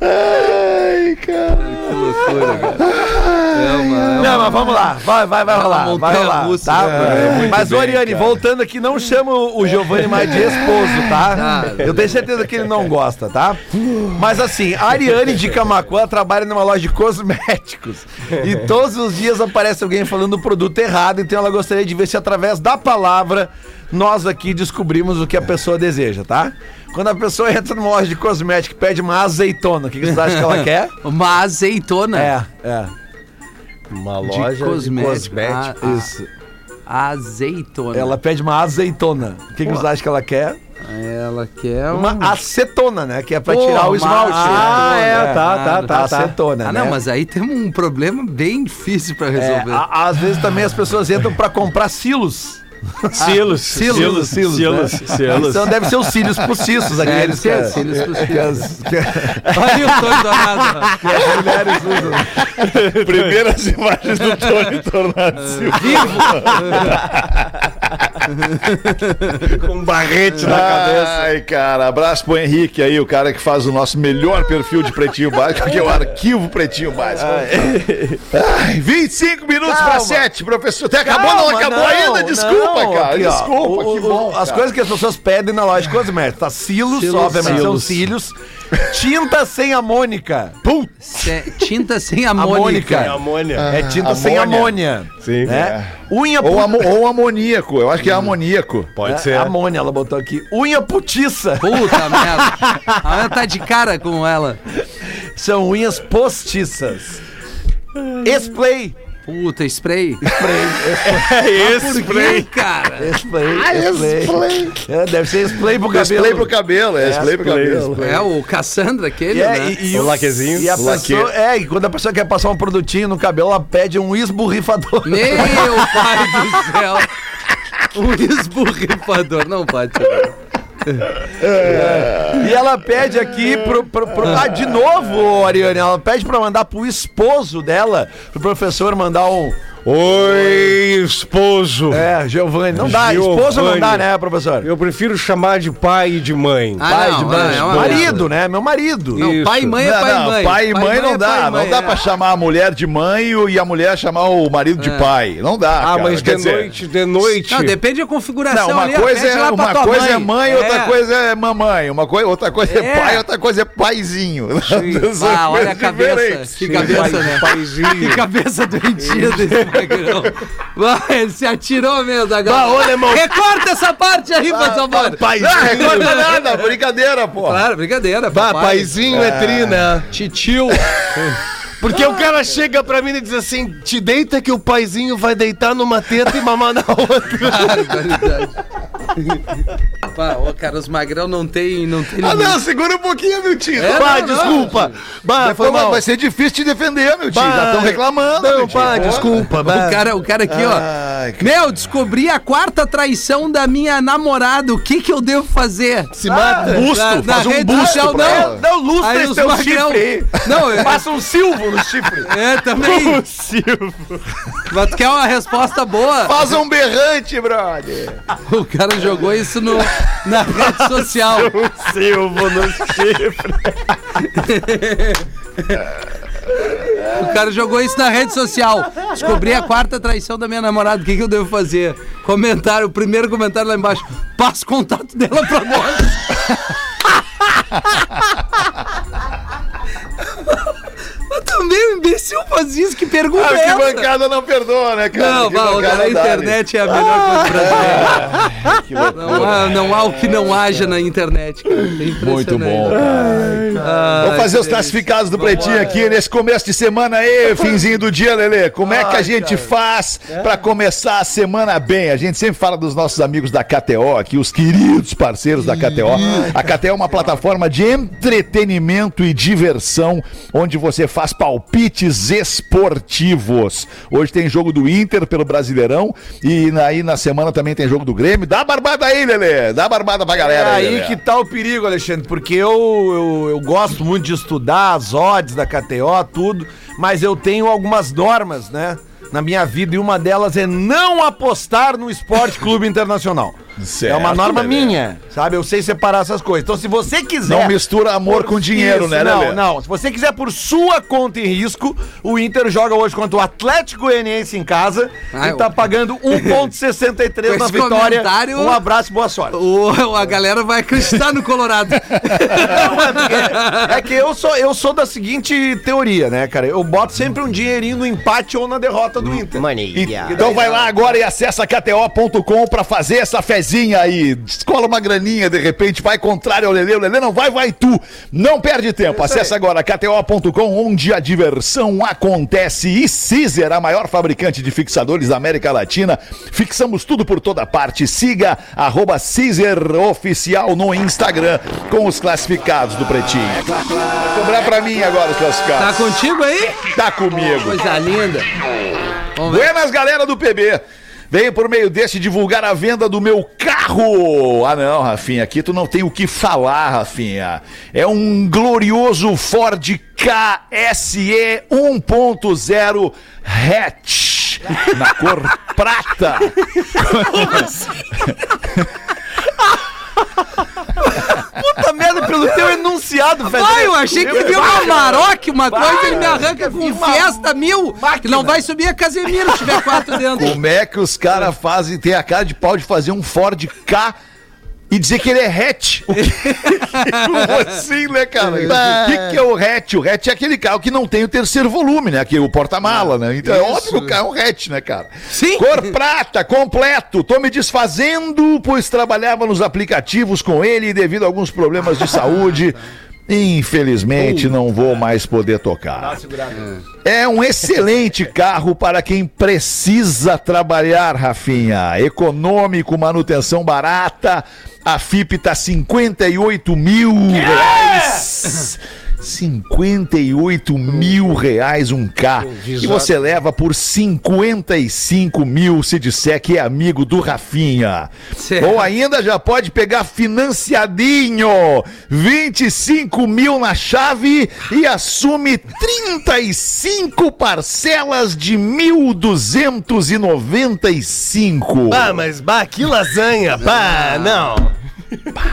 Ai, cara. Que loucura, cara. É uma, Não, mas vamos lá. Vai, vai, vai rolar. Vai rolar. russa. Tá? É, mas, ô, Ariane, voltando aqui, não chama o Giovanni mais de esposo, tá? Ah, Eu tenho certeza que ele não gosta, tá? Mas assim, a Ariane de Camacuã trabalha numa loja de cosméticos. E todos os dias aparece alguém falando o produto errado, então ela gostaria de ver se através da palavra nós aqui descobrimos o que a pessoa deseja, tá? Quando a pessoa entra numa loja de cosmético e pede uma azeitona, o que, que vocês acham que ela quer? Uma azeitona. É, é. Uma De loja cosmético. Ah, ah, Isso. Azeitona. Ela pede uma azeitona. O que, que vocês acham que ela quer? Ela quer um... Uma acetona, né? Que é pra Pô, tirar o esmalte. Ah, é, É. tá, tá, tá, tá. Acetona, Ah, né? não, mas aí temos um problema bem difícil pra É, resolver. a- às vezes também as pessoas entram pra comprar silos. Silos, Silos, silos, né? silos. Então deve ser os cílios postiços, aqueles que, ser as- cílios postiços. que Olha o Tony Dourado. que as mulheres usam. Primeiras imagens do Tony Tornado Silva. Com um barrete na cabeça. Ai, cara, abraço pro Henrique aí, o cara que faz o nosso melhor perfil de Pretinho Básico, que é o Arquivo Pretinho Básico. Ai, 25 minutos pra 7, professor. Até acabou, não acabou ainda? Desculpa, não, cara. aqui, ó, desculpa, o- que bom. As cara. coisas que as pessoas pedem na loja de cosméticos, tá? Silos, Silos, obviamente são cílios. Tinta sem amônica. Se- Tinta sem Amônica. amônica. É amônia. é tinta sem amônia. amônia. Sim. Né? Unha Ou, ou amoníaco, eu acho que é amoníaco. Pode é, ser. Amônia, ela botou aqui. Unha putiça. Puta merda. A Ana tá de cara com ela. São unhas postiças. Spray. Puta, spray. É esse, Por quê, cara? Spray. spray. É, deve ser spray pro cabelo. Spray pro cabelo, é, É, spray pro spray, cabelo. É o Cassandra aquele, E, é, né? e, e O laquezinho. E a O pessoa, é, e quando a pessoa quer passar um produtinho no cabelo, ela pede um esborrifador. Meu pai do céu. Um esborrifador. Não pode ser. E ela pede aqui pro, pro, pro- Ah, de novo, Ariane, ela pede pra mandar pro esposo dela, pro professor mandar um. Oi, esposo. É, Giovanni. Não dá, esposo não dá, né, professor? Eu prefiro chamar de pai e de mãe. Ah, Pai não, de é, mãe. é uma marido, né? Meu marido. Não, Isso. pai e mãe é Não, pai e não, mãe. pai e mãe não é dá. Não mãe, dá é. pra chamar a mulher de mãe e a mulher chamar o marido de É. pai. Não dá. Ah, cara. mas Quer de dizer, noite, de noite. Não, depende da configuração Não, uma ali, coisa, é, uma coisa é mãe, outra É. coisa é mamãe. Uma coisa, outra coisa é, É. pai, outra coisa é paizinho. Ah, olha a cabeça. Que cabeça, né? Paizinho. Que cabeça doentia desse. Vai, ele se atirou mesmo da galera. Recorta essa parte aí, por favor. Não, recorda nada, brincadeira, pô. Claro, brincadeira. Bah, papai. paizinho é tri, né? Titio. Porque o cara chega pra mim e diz assim: te deita que o paizinho vai deitar numa teta e mamar na outra. Barbaridade. Pá, ô, cara, os magrão não tem, não tem Ah, limite. não, segura um pouquinho, meu tio. É, Bah, não, desculpa. Bah, Vai, vai ser difícil te defender, meu tio. Bah, Já estão reclamando. Não, pá, desculpa. O cara, o cara aqui, ó. Ai, cara. Meu, descobri a quarta traição da minha namorada. O que que eu devo fazer? Se mata. busto, Na- na faz um busto social, não. ela. Não, lustra Aí esse teu magrão- chifre. Não, é, Passa um silvo no chifre. é também. Mas tu quer uma resposta boa? Faz um berrante, brother. O cara jogou isso no, na rede social. Silvo no chifre. O cara jogou isso na rede social. Descobri a quarta traição da minha namorada. O que, que eu devo fazer? Comentário, o primeiro comentário lá embaixo. Passa o contato dela pra nós. imbecil faz isso. Que pergunta Ah, é que essa? bancada não perdoa, né, cara? Não, cara, a dá, internet é a melhor coisa brasileira. Não há, não há o que não haja na internet, cara. É. Muito bom, Ah, Vamos fazer os classificados do Pretinho aqui nesse começo de semana aí, finzinho do dia, Lelê. Como é que a gente faz pra começar a semana bem? A gente sempre fala dos nossos amigos da KTO aqui, os queridos parceiros da KTO. A KTO é uma plataforma de entretenimento e diversão, onde você faz palpites esportivos. Hoje tem jogo do Inter pelo Brasileirão e aí na semana também tem jogo do Grêmio. Dá barbada aí, Lelê. Dá barbada pra É galera aí Lelê. que tá o perigo, Alexandre, porque eu, eu, eu gosto muito de estudar as odds da KTO, tudo, mas eu tenho algumas normas, né, na minha vida, e uma delas é não apostar no Esporte Clube Internacional. é uma Certo, norma Lelê. minha, sabe? Eu sei separar essas coisas. Então, se você quiser. Não mistura amor com dinheiro, né, Não, Lelê? não. Se você quiser por sua conta e risco, o Inter joga hoje contra o Atlético Goianiense em casa Ah, e tá pagando 1,63 Com na vitória. comentário- Um abraço e boa sorte. O, a galera vai acreditar no Colorado. Não, é, é que eu sou, eu sou da seguinte teoria, né, cara? Eu boto sempre um dinheirinho no empate ou na derrota do Inter. Então vai lá agora e acessa kto.com pra fazer essa fezinha aí. Escola uma graninha, de repente, vai contrário ao Lele. O Lele não vai, vai tu. Não perde tempo. Acesse agora kto.com, onde a diversão acontece. E Caesar, a maior fabricante de fixadores da América Latina. Fixamos tudo por toda parte. Siga arroba Caesar Oficial no Instagram com os classificados do Pretinho. Vai cobrar pra mim agora os Tá classificados. contigo aí? Tá comigo. Coisa linda. Vamos ver. Buenas, galera do PB. Venho por meio desse divulgar a venda do meu carro. Ah, não, Rafinha, aqui tu não tem o que falar, Rafinha. É um glorioso Ford KSE 1.0 hatch na cor prata. Puta merda, pelo teu enunciado, velho. Ai, eu achei que viu uma Maroc, uma coisa, ele me arranca com Fiesta mil, que não vai subir a Casemiro se tiver quatro dentro. Como é que os caras fazem, tem a cara de pau de fazer um Ford K e dizer que ele é hatch? O que, assim, né, cara? O que, que é o hatch? O hatch é aquele carro que não tem o terceiro volume, né? Que é o porta-mala, né? Então é óbvio que o carro é um hatch, né, cara? Sim. Cor prata, completo. Tô me desfazendo, pois trabalhava nos aplicativos com ele e devido a alguns problemas de saúde. Infelizmente não vou mais poder tocar. É um excelente carro para quem precisa trabalhar, Rafinha. Econômico, manutenção barata. A FIP tá 58 mil reais. 58 mil reais um K. E você leva por 55 mil se disser que é amigo do Rafinha. Certo. Ou ainda já pode pegar financiadinho. 25 mil na chave e assume 35 parcelas de 1.295. Ah, mas bah, que lasanha, pá, não.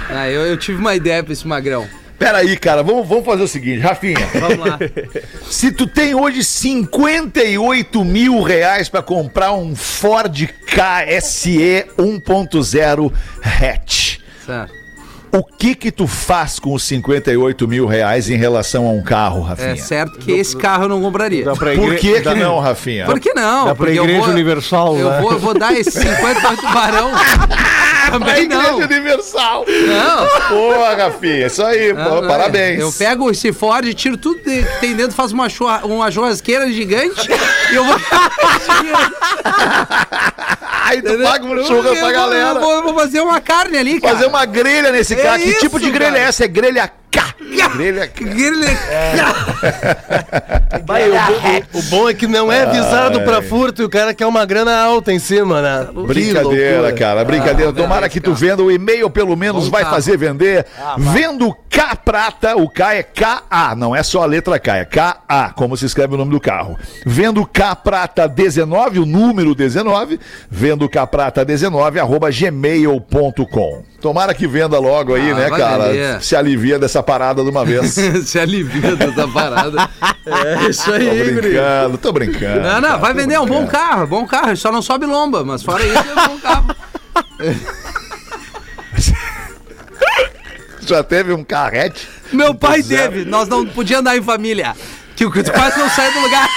Ah, eu, eu tive uma ideia pra esse magrão. Peraí, cara, vamos, vamos fazer o seguinte, Rafinha. Vamos lá. Se tu tem hoje 58 mil reais pra comprar um Ford KSE 1.0 hatch, Certo. O que que tu faz com os 58 mil reais em relação a um carro, Rafinha? É certo que esse carro eu não compraria. Dá pra Por igre- que que não, Rafinha? Por que não? Dá pra Porque eu Igreja vou- Universal, Eu né? vou, eu vou dar esse 58 barão. A Também Igreja não. Universal. Não. Boa, Rafinha, isso aí, Não, pô, não, parabéns. Eu pego esse Ford, tiro tudo de- que tem dentro, faço uma, churra- uma churrasqueira gigante e eu vou. Aí tu paga um churras Eu pra galera. Eu vou, eu vou fazer uma carne ali, cara. Fazer uma grelha nesse É que isso, tipo de grelha cara. é essa? É grelha Grelha Vai, o, bo- o bom é que não é avisado pra furto e o cara quer uma grana alta em cima, né? Brincadeira, cara, brincadeira. Tomara que tu venda o e-mail, pelo menos vai carro. fazer vender. Vendo K Prata, o K é KA, não é só a letra K, é KA, como se escreve o nome do carro. Vendo K Prata 19, o número 19, vendo K Prata 19, arroba gmail.com. Tomara que venda logo aí, Ah, né, vai cara? vender. Se alivia dessa parada de uma vez. Se alivia dessa parada. É isso Tô aí, guri. brincando, tô brincando. Não, não, cara, vai tô vender, é um bom carro, bom carro, só não sobe lomba, mas fora isso é um bom carro. Já teve um carrete? Meu pai teve, nós não podíamos andar em família. Que o que tu quase não sai do lugar.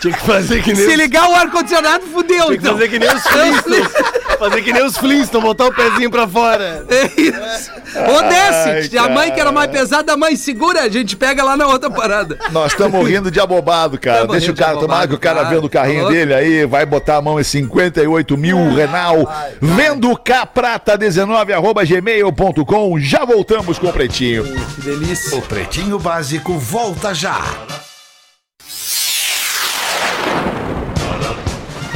Tinha que fazer que nem Se os, ligar o ar-condicionado, fudeu. tinha que Então. fazer que nem os Flintstones. Fazer que nem os Flintstones, botar o pezinho pra fora. É isso. Ou desce. Ai, a mãe que era cara. mais pesada, a mãe segura, a gente pega lá na outra parada. Nós estamos rindo de abobado, cara. Tamo Deixa o cara, abobado, que o cara claro. vendo o carrinho Tá dele aí, vai botar a mão em 58 mil, Renal. Vendo K Prata 19, arroba gmail.com. Já voltamos com o Pretinho. Que delícia. O Pretinho Básico volta já.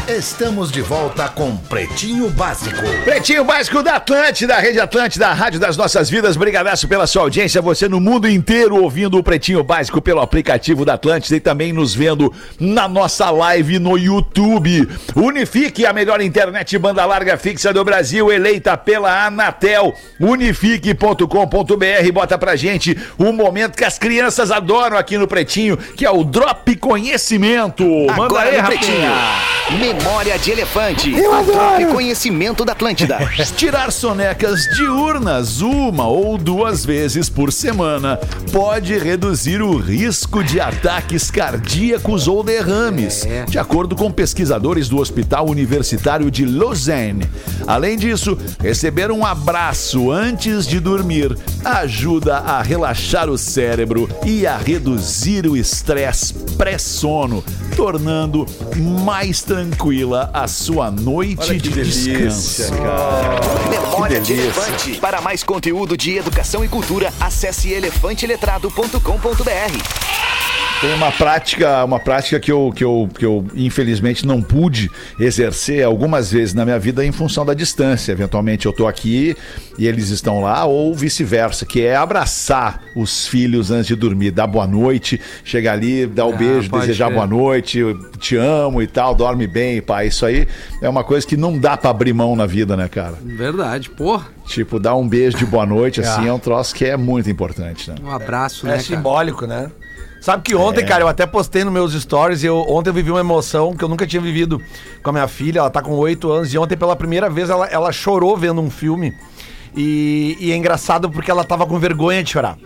Estamos de volta com Pretinho Básico. Pretinho Básico da Atlântida, Rede Atlântida, a Rádio das Nossas Vidas. Brigadaço pela sua audiência. Você no mundo inteiro ouvindo o Pretinho Básico pelo aplicativo da Atlântida e também nos vendo na nossa live no YouTube. Unifique a melhor internet banda larga fixa do Brasil, eleita pela Anatel. Unifique.com.br. Bota pra gente o momento que as crianças adoram aqui no Pretinho, que é o Drop Conhecimento. Manda Agora aí. Pretinho. Memória de Elefante. Eu Conhecimento da Atlântida. Tirar sonecas diurnas uma ou duas vezes por semana pode reduzir o risco de ataques cardíacos ou derrames, de acordo com pesquisadores do Hospital Universitário de Lausanne. Além disso, receber um abraço antes de dormir ajuda a relaxar o cérebro e a reduzir o estresse pré-sono, tornando mais tranquila a sua noite de descanso. Memória de Elefante. Para mais conteúdo de educação e cultura, acesse elefanteletrado.com.br. Tem uma prática, uma prática que eu, que, eu, que eu infelizmente não pude exercer algumas vezes na minha vida em função da distância. Eventualmente eu tô aqui e eles estão lá, ou vice-versa, que é abraçar os filhos antes de dormir, dar boa noite, chegar ali, dar o Ah, beijo, desejar crer. boa noite, te amo e tal, dorme bem, pai. Isso aí é uma coisa que não dá pra abrir mão na vida, né, cara? Verdade, porra. Tipo, dar um beijo de boa noite, assim, é um troço que é muito importante, né? Um abraço, É né, cara? simbólico, né? Sabe que ontem, cara, eu até postei nos meus stories, eu, ontem eu vivi uma emoção que eu nunca tinha vivido com a minha filha, ela tá com 8 anos, e ontem pela primeira vez ela, ela chorou vendo um filme. E, e é engraçado porque ela tava com vergonha de chorar.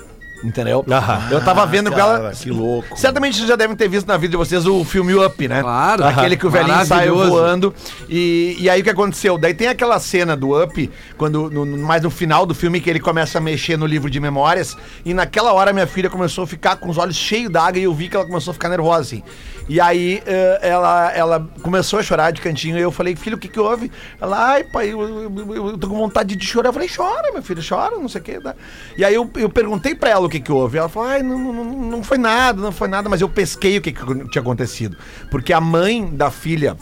Entendeu? Eu tava vendo com ela. que louco. Certamente vocês já devem ter visto na vida de vocês o filme Up, né? Claro. Aquele que o velhinho sai Maravilhoso. voando. E, e aí o que aconteceu? Daí tem aquela cena do Up, quando, no, no- mais no final do filme, que ele começa a mexer no livro de memórias. E naquela hora minha filha começou a ficar com os olhos cheios d'água e eu vi que ela começou a ficar nervosa, assim. E aí eh, ela, ela começou a chorar de cantinho e eu falei, filho, o que que houve? Ela, ai, pai, eu, eu- eu- eu tô com vontade de chorar. Eu falei, chora, meu filho, chora, não sei o que. E aí eu, eu perguntei pra ela o que que houve. Ela falou, ai, não, não, não- foi nada, não foi nada, mas eu pesquei o que, que tinha acontecido. Porque a mãe da filha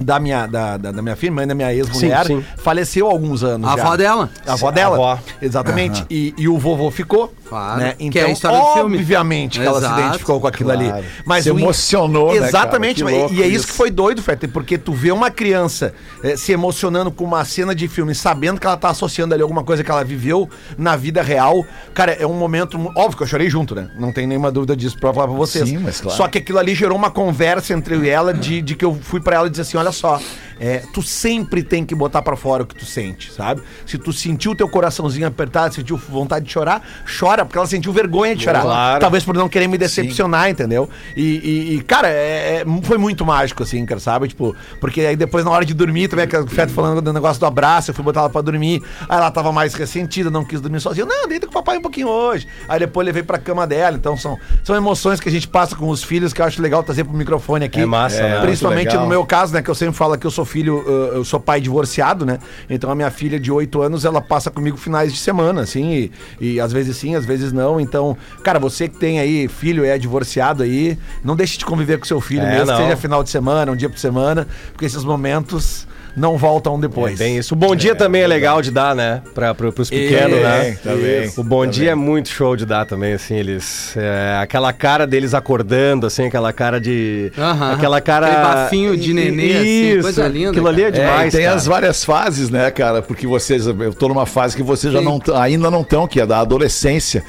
da minha, da, da, da minha filha, mãe da minha ex-mulher, faleceu há alguns anos. A já. avó dela. A avó dela. a avó. Exatamente. E, e o vovô ficou. Claro. Né? Que Então, é a história do filme. obviamente que ela se identificou com aquilo Claro. ali. Mas Se o emocionou, né, cara? Exatamente. Que mas- louco e é isso, isso. que foi doido, Feta, porque tu vê uma criança eh, se emocionando com uma cena de filme, sabendo que ela tá associando ali alguma coisa que ela viveu na vida real. Cara, é um momento. Óbvio que eu chorei junto, né? Não tem nenhuma dúvida disso pra falar pra vocês. Sim, mas claro. Só que aquilo ali gerou uma conversa entre eu e ela de, de que eu fui pra ela e disse assim: olha só, é, tu sempre tem que botar pra fora o que tu sente, sabe? Se tu sentiu o teu coraçãozinho apertado, sentiu vontade de chorar, chora, porque ela sentiu vergonha de chorar. Claro. Talvez por não querer me decepcionar, entendeu? E, e- e, cara, é- é- foi muito mágico, assim, cara, sabe? Tipo, porque aí depois na hora de dormir, também, aquele feto falando do negócio do abraço, eu fui botar ela pra dormir, aí ela tava mais ressentida, não quis dormir sozinha. Não, deita com o papai um pouquinho hoje. Aí depois levei pra cama dela, então são, são emoções que a gente passa com os filhos que eu acho legal trazer pro microfone aqui. É massa, né? Principalmente no meu caso, né, que eu sempre falo que eu sou filho, uh, eu sou pai divorciado, né? Então a minha filha de 8 anos, ela passa comigo finais de semana, assim, e, e às vezes sim, às vezes não. Então, cara, você que tem aí filho e é divorciado aí, não deixe de conviver com seu filho, É, mesmo não. seja final de semana, um dia por semana, porque esses momentos não voltam depois. Bem isso. O bom dia também é legal de dar, né? Pra, pro, pros pequenos, né? também, O bom dia é muito show de dar também, assim, eles... é, aquela cara deles acordando, assim, aquela cara de... Aham. Aquela cara... Aquele bafinho de nenê, assim, Isso, coisa linda, Aquilo ali é cara. É, e demais, tem cara. as várias fases, né, cara? Porque vocês, eu tô numa fase que vocês já não ainda não estão, que é da adolescência.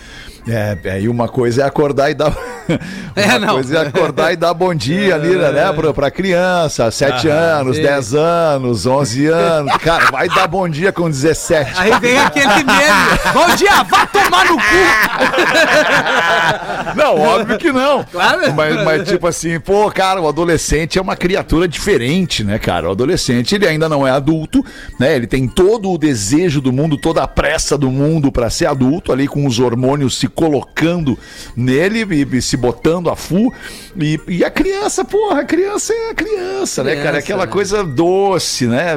É, é, e uma coisa é acordar e dar. É, uma não. coisa é acordar e dar bom dia ali, né, pra, pra criança, 7 anos, sim. 10 anos, 11 anos. Cara, vai dar bom dia com 17. Aí vem aquele meme. Bom dia, vá tomar no cu. Não, óbvio que não. Claro. Mas, mas, tipo assim, pô, cara, o adolescente é uma criatura diferente, né, cara? O adolescente, ele ainda não é adulto, né? Ele tem todo o desejo do mundo, toda a pressa do mundo pra ser adulto, ali com os hormônios se colocando nele e, e se botando a full. E, e a criança, porra, a criança é a criança, né, cara? É Criança, aquela né? coisa doce, né?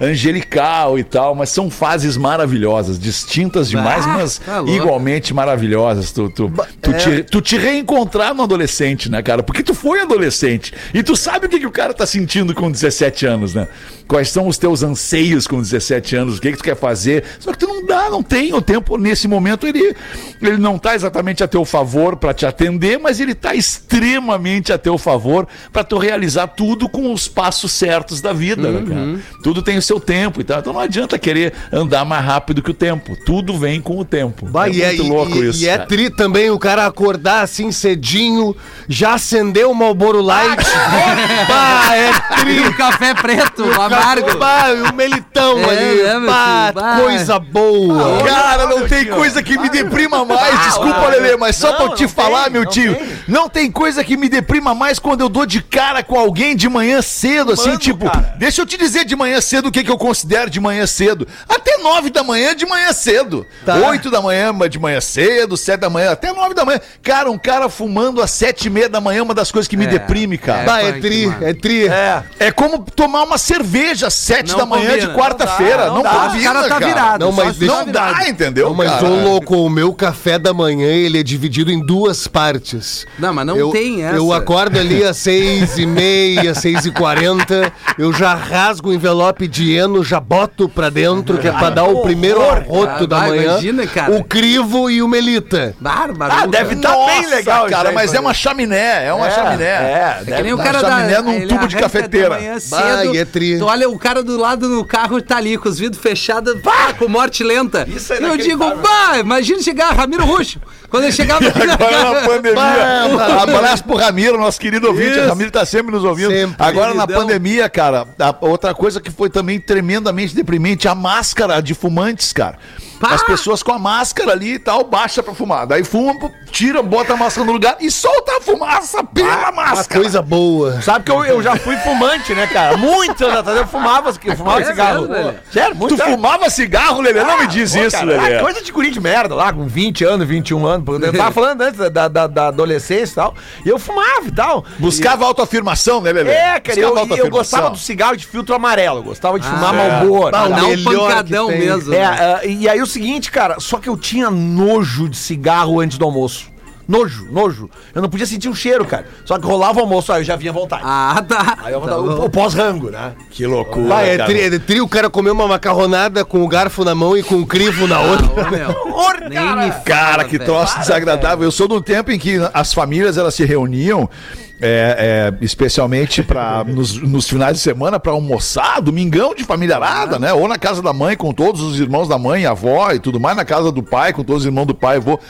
Angelical e tal, mas são fases maravilhosas, distintas demais, Ah, mas tá louco. igualmente maravilhosas. Tu, tu, tu, te, tu te reencontrar no adolescente, né, cara? Porque tu foi adolescente. E tu sabe o que, que o cara tá sentindo com 17 anos, né? Quais são os teus anseios com 17 anos, o que, que tu quer fazer. Só que tu não dá, não tem o tempo nesse momento, ele, ele não tá exatamente a teu favor pra te atender. mas ele tá extremamente a teu favor pra tu realizar tudo com os passos certos da vida, né, cara? Tudo tem o seu tempo e tal. Então não adianta querer andar mais rápido que o tempo. Tudo vem com o tempo. Bah, é e, é, muito e- louco e- isso. e é cara. tri também o cara acordar assim cedinho, já acendeu o Malboro Light. bah, é E tri. o café preto, amargo. Bah, e o melitão É, ali. meu bah, filho? Bah. coisa boa. Cara, não tem coisa que me deprima mais. Desculpa, Lelê, mas só pra eu te falar, meu tio. Não tem coisa que me deprima mais quando eu dou de cara com alguém de manhã cedo, assim, tipo. Deixa eu te dizer de manhã cedo o que, que eu considero de manhã cedo. Até nove da manhã de manhã cedo. Oito da manhã de manhã cedo, sete da manhã, até nove da manhã. Cara, um cara fumando às sete e meia da manhã é uma das coisas que me É, deprime, cara. Bah, é punk, tri, mano. é tri. É como tomar uma cerveja às sete Não da manhã combina. de quarta-feira. Não, Não dá, combina, o cara tá virado. Não, mas deixa- tá Não dá, virado. entendeu? Não, mas cara? ô louco, o meu café da manhã ele é dividido em duas partes. Não, mas não eu, tem essa. Eu acordo ali às seis e meia, seis e quarenta, eu já rasgo o envelope de eno, já boto pra dentro, que é pra dar o primeiro arroto cara. da manhã. imagina, cara. O crivo e o melita. Bárbaro. Ah, deve cara. tá bem legal cara, aí, mas é uma chaminé, é uma chaminé. É, É que nem o cara da chaminé num tubo de cafeteira. cedo, e é tri. Tu olha o cara do lado no carro tá ali com os vidros fechados, pá, com morte lenta. Isso é eu digo, bah, imagina chegar Ramiro Ruxo. Quando ele chegava Agora na pandemia. Bah, Abraço pro Ramiro, nosso querido ouvinte. Isso. O Ramiro tá sempre nos ouvindo. Sempre. Agora na Queridão. pandemia, cara, a- outra coisa que foi também tremendamente deprimente, a máscara de fumantes, cara. Pá! As pessoas com a máscara ali e tal, baixa pra fumar. Daí fuma, tira, bota a máscara no lugar e solta a fumaça pela Uma máscara. coisa boa. Sabe que eu, eu já fui fumante, né, cara? Muitos anos atrás eu fumava, eu fumava É cigarro. mesmo? Sério, muito Tu fumava cigarro, Lelê? Não me diz Pô, isso, cara, Lelê. é coisa de guri de merda lá, com 20 anos, 21 anos. Eu tava falando antes da, da, da adolescência e tal. E eu fumava e tal. Buscava autoafirmação, né, Lelê? É, cara, eu, Buscava e eu gostava do cigarro de filtro amarelo. Eu gostava de fumar Ah, Marlboro. Bah, o Dá um melhor pancadão que tem. mesmo. É, né? ah, e aí o seguinte, cara, só que eu tinha nojo de cigarro antes do almoço. Nojo, nojo. Eu não podia sentir o cheiro, cara. Só que rolava o almoço, aí eu já vinha à vontade. Ah, tá. Aí eu Tá o, bom. o pós-rango, né? Que loucura. Bah, é cara. tri, é tri o cara comer uma macarronada com o garfo na mão e com o crivo na outra. Ô, meu, Nem me fala, Cara, que velho. troço desagradável. Eu sou de um tempo em que as famílias elas se reuniam, é, é, especialmente para nos, nos finais de semana para almoçar, domingão de familiarada, né? Ou na casa da mãe com todos os irmãos da mãe, avó e tudo mais, na casa do pai com todos os irmãos do pai, avô.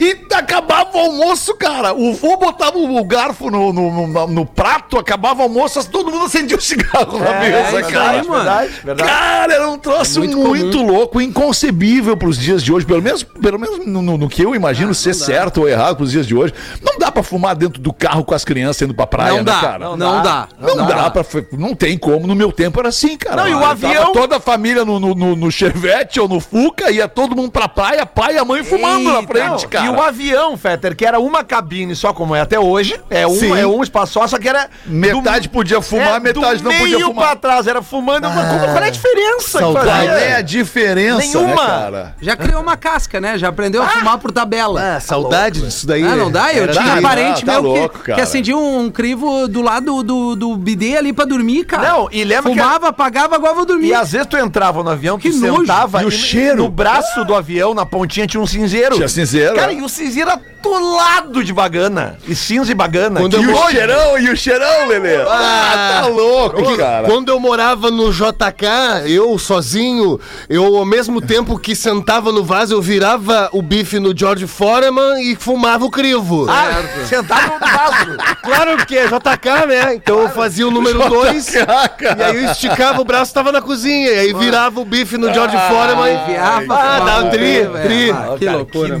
E acabava o almoço, cara. O vô botava o garfo no, no, no- no prato, acabava o almoço, todo mundo acendia o cigarro na mesa, isso cara. aí, mano. verdade, verdade. Cara, era um troço É muito muito, louco, inconcebível pros dias de hoje. Pelo menos, pelo menos no, no- no que eu imagino ser certo ou errado pros dias de hoje. Não dá pra fumar dentro do carro com as crianças indo pra praia, Não né, dá, cara? não, não dá. Não, dá, pra. f- Não tem como. No meu tempo era assim, cara. Não, e o Tava avião- toda a família no, no, no- no Chevette ou no Fuca, ia todo mundo pra praia, pai e a mãe fumando na Eita, frente, Não, cara. E o avião, Fetter, que era uma cabine só como é até hoje. É um, Sim. é um espaço só, só que era. Metade podia fumar, é, metade do não podia meio fumar. pra trás, era fumando. Como, qual é a diferença? que saudade. Qual é a diferença, Nenhuma. né, cara? Já criou uma casca, né? Já aprendeu a fumar por tabela. Ah, saudade disso daí. Ah, não dá? Eu Era tinha um parente Não, tá meu louco, que, cara. que acendia um, um crivo do lado do, do bidê ali pra dormir, cara. Não, e lembra que- Fumava, apagava, agora vou dormir. E às vezes tu entrava no avião, tu Que nojo. sentava E o no- cheiro? no braço do avião, na pontinha, tinha um cinzeiro. Tinha cinzeiro, Cara, é. e o cinzeiro atolado de bagana. E cinza e bagana. Quando Que E eu o nojo. cheirão, e o cheirão, Lelê? Ah, tá louco, cara. Quando eu morava no JK, eu sozinho, eu ao mesmo tempo que sentava no vaso, eu virava o bife no George Foreman e fumava o crivo. Ah, sentado no vaso. Claro, porque é JK, né? Então eu fazia o número 2 e aí eu esticava o braço, tava na cozinha. E aí virava o bife no George Foreman. Enfiava, Ah, dá um tri, crivo, é. tri. Ah, que loucura. Que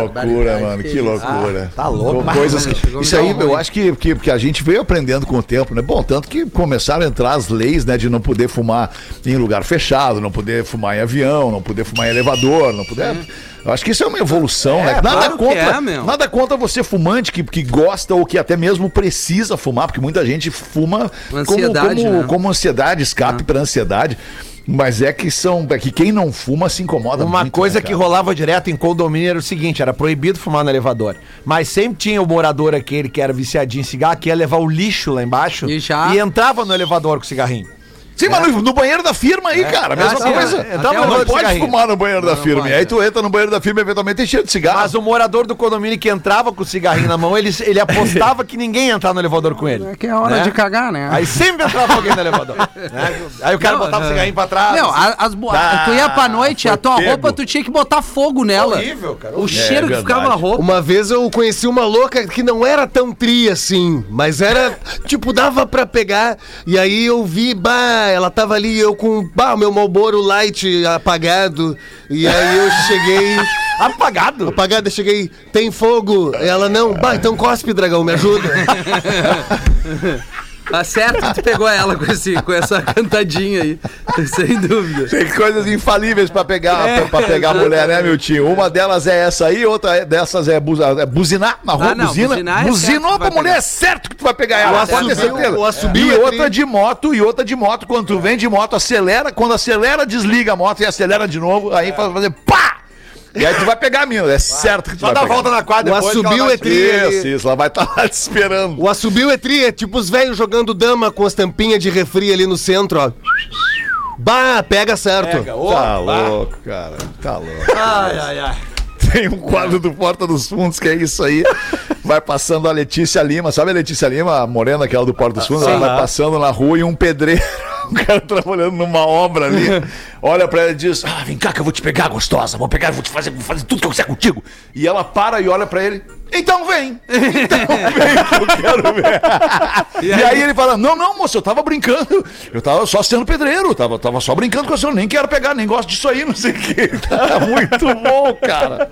loucura, mano, que loucura. tá louco. Co- Coisas que, isso aí, eu acho que, que, que a gente veio aprendendo com o tempo, né? Bom, tanto que começaram a entrar as leis, né, de não poder fumar em lugar fechado, não poder fumar em avião, não poder fumar em elevador, não poder. Eu acho que isso é uma evolução, né? Nada claro contra, é, nada contra você fumante que, que gosta ou que até mesmo precisa fumar, porque muita gente fuma como, Ansiedade, como, né? como ansiedade, escape para ansiedade. Mas é que são, é que quem não fuma se incomoda Uma muito, coisa né, que rolava direto em condomínio era o seguinte: era proibido fumar no elevador. Mas sempre tinha o morador aquele que era viciadinho em cigarro, que ia levar o lixo lá embaixo E já- e entrava no elevador com o cigarrinho. Sim, mas no, no banheiro da firma aí, cara, a mesma sim, coisa. é, até não pode fumar no banheiro da firma. Aí tu entra no banheiro da firma e eventualmente tem cheiro de cigarro. Mas o morador do condomínio que entrava com o cigarrinho na mão, ele, ele apostava que ninguém ia entrar no elevador com ele. É que é hora Né? de cagar, né? Aí sempre entrava alguém no elevador. né? Aí o cara Não, botava o é. cigarrinho pra trás. Não, assim. as bo... Ah, tu ia pra noite, a tua pego. roupa tu tinha que botar fogo nela. Horrível, cara. O cheiro que verdade. ficava a roupa. Uma vez eu conheci uma louca que não era tão tri assim, mas era, tipo, dava pra pegar. E aí eu vi, bah, ela tava ali, eu com, bah, o meu Malboro Light apagado. E aí eu cheguei, Apagado. apagado, eu cheguei, tem fogo. Ela, não, bah, então cospe, dragão, me ajuda. Tá certo que tu pegou ela com, esse, com essa cantadinha aí. Sem dúvida. Tem coisas infalíveis pra pegar, É, pra, pegar a mulher, né, meu tio? Uma delas é essa aí, outra é- dessas é, é buzinar na rua, Ah, não, buzina. buzinar é Buzinou pra mulher, é certo que tu vai pegar ela, pode ter assobio- certeza. o assobio E é outra de moto, e outra de moto, quando tu vem de moto, acelera, quando acelera, desliga a moto e acelera de novo, aí faz fazer pá! E aí tu vai pegar a mina, é certo que tu Só vai dá a pegar. volta na quadra O assobio é tri. Isso, isso, ela vai estar lá te esperando. O assobio é tri, é tipo os velhos jogando dama com as tampinhas de refri ali no centro, ó. Bah, pega certo. Pega, ô, Tá ah. louco, cara, tá louco. Ai, ai, ai. Tem um quadro do Porta dos Fundos que é isso aí. Vai passando a Letícia Lima, sabe a Letícia Lima, a morena aquela do Porta dos Fundos? Ela vai passando na rua e um pedreiro, um cara trabalhando numa obra ali, olha pra ela e diz: Ah, vem cá que eu vou te pegar, gostosa, vou pegar, vou te fazer, vou fazer tudo que eu quiser contigo. E ela para e olha pra ele. Então vem! Então vem que eu quero ver! E aí ele fala: Não, não, moço, eu tava brincando. Eu tava só sendo pedreiro, tava, tava só brincando com a senhora, nem quero pegar, nem gosto disso aí, não sei o quê. Tá muito bom, cara.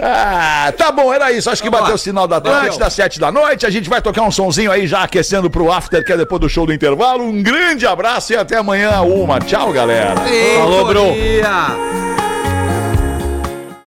Ah, tá bom, era isso. Acho que bateu o sinal da Atlântida, das sete da noite. A gente vai tocar um sonzinho aí já aquecendo pro after, que é depois do show do intervalo. Um grande abraço e até amanhã, uma. Tchau, galera. Falou, bro.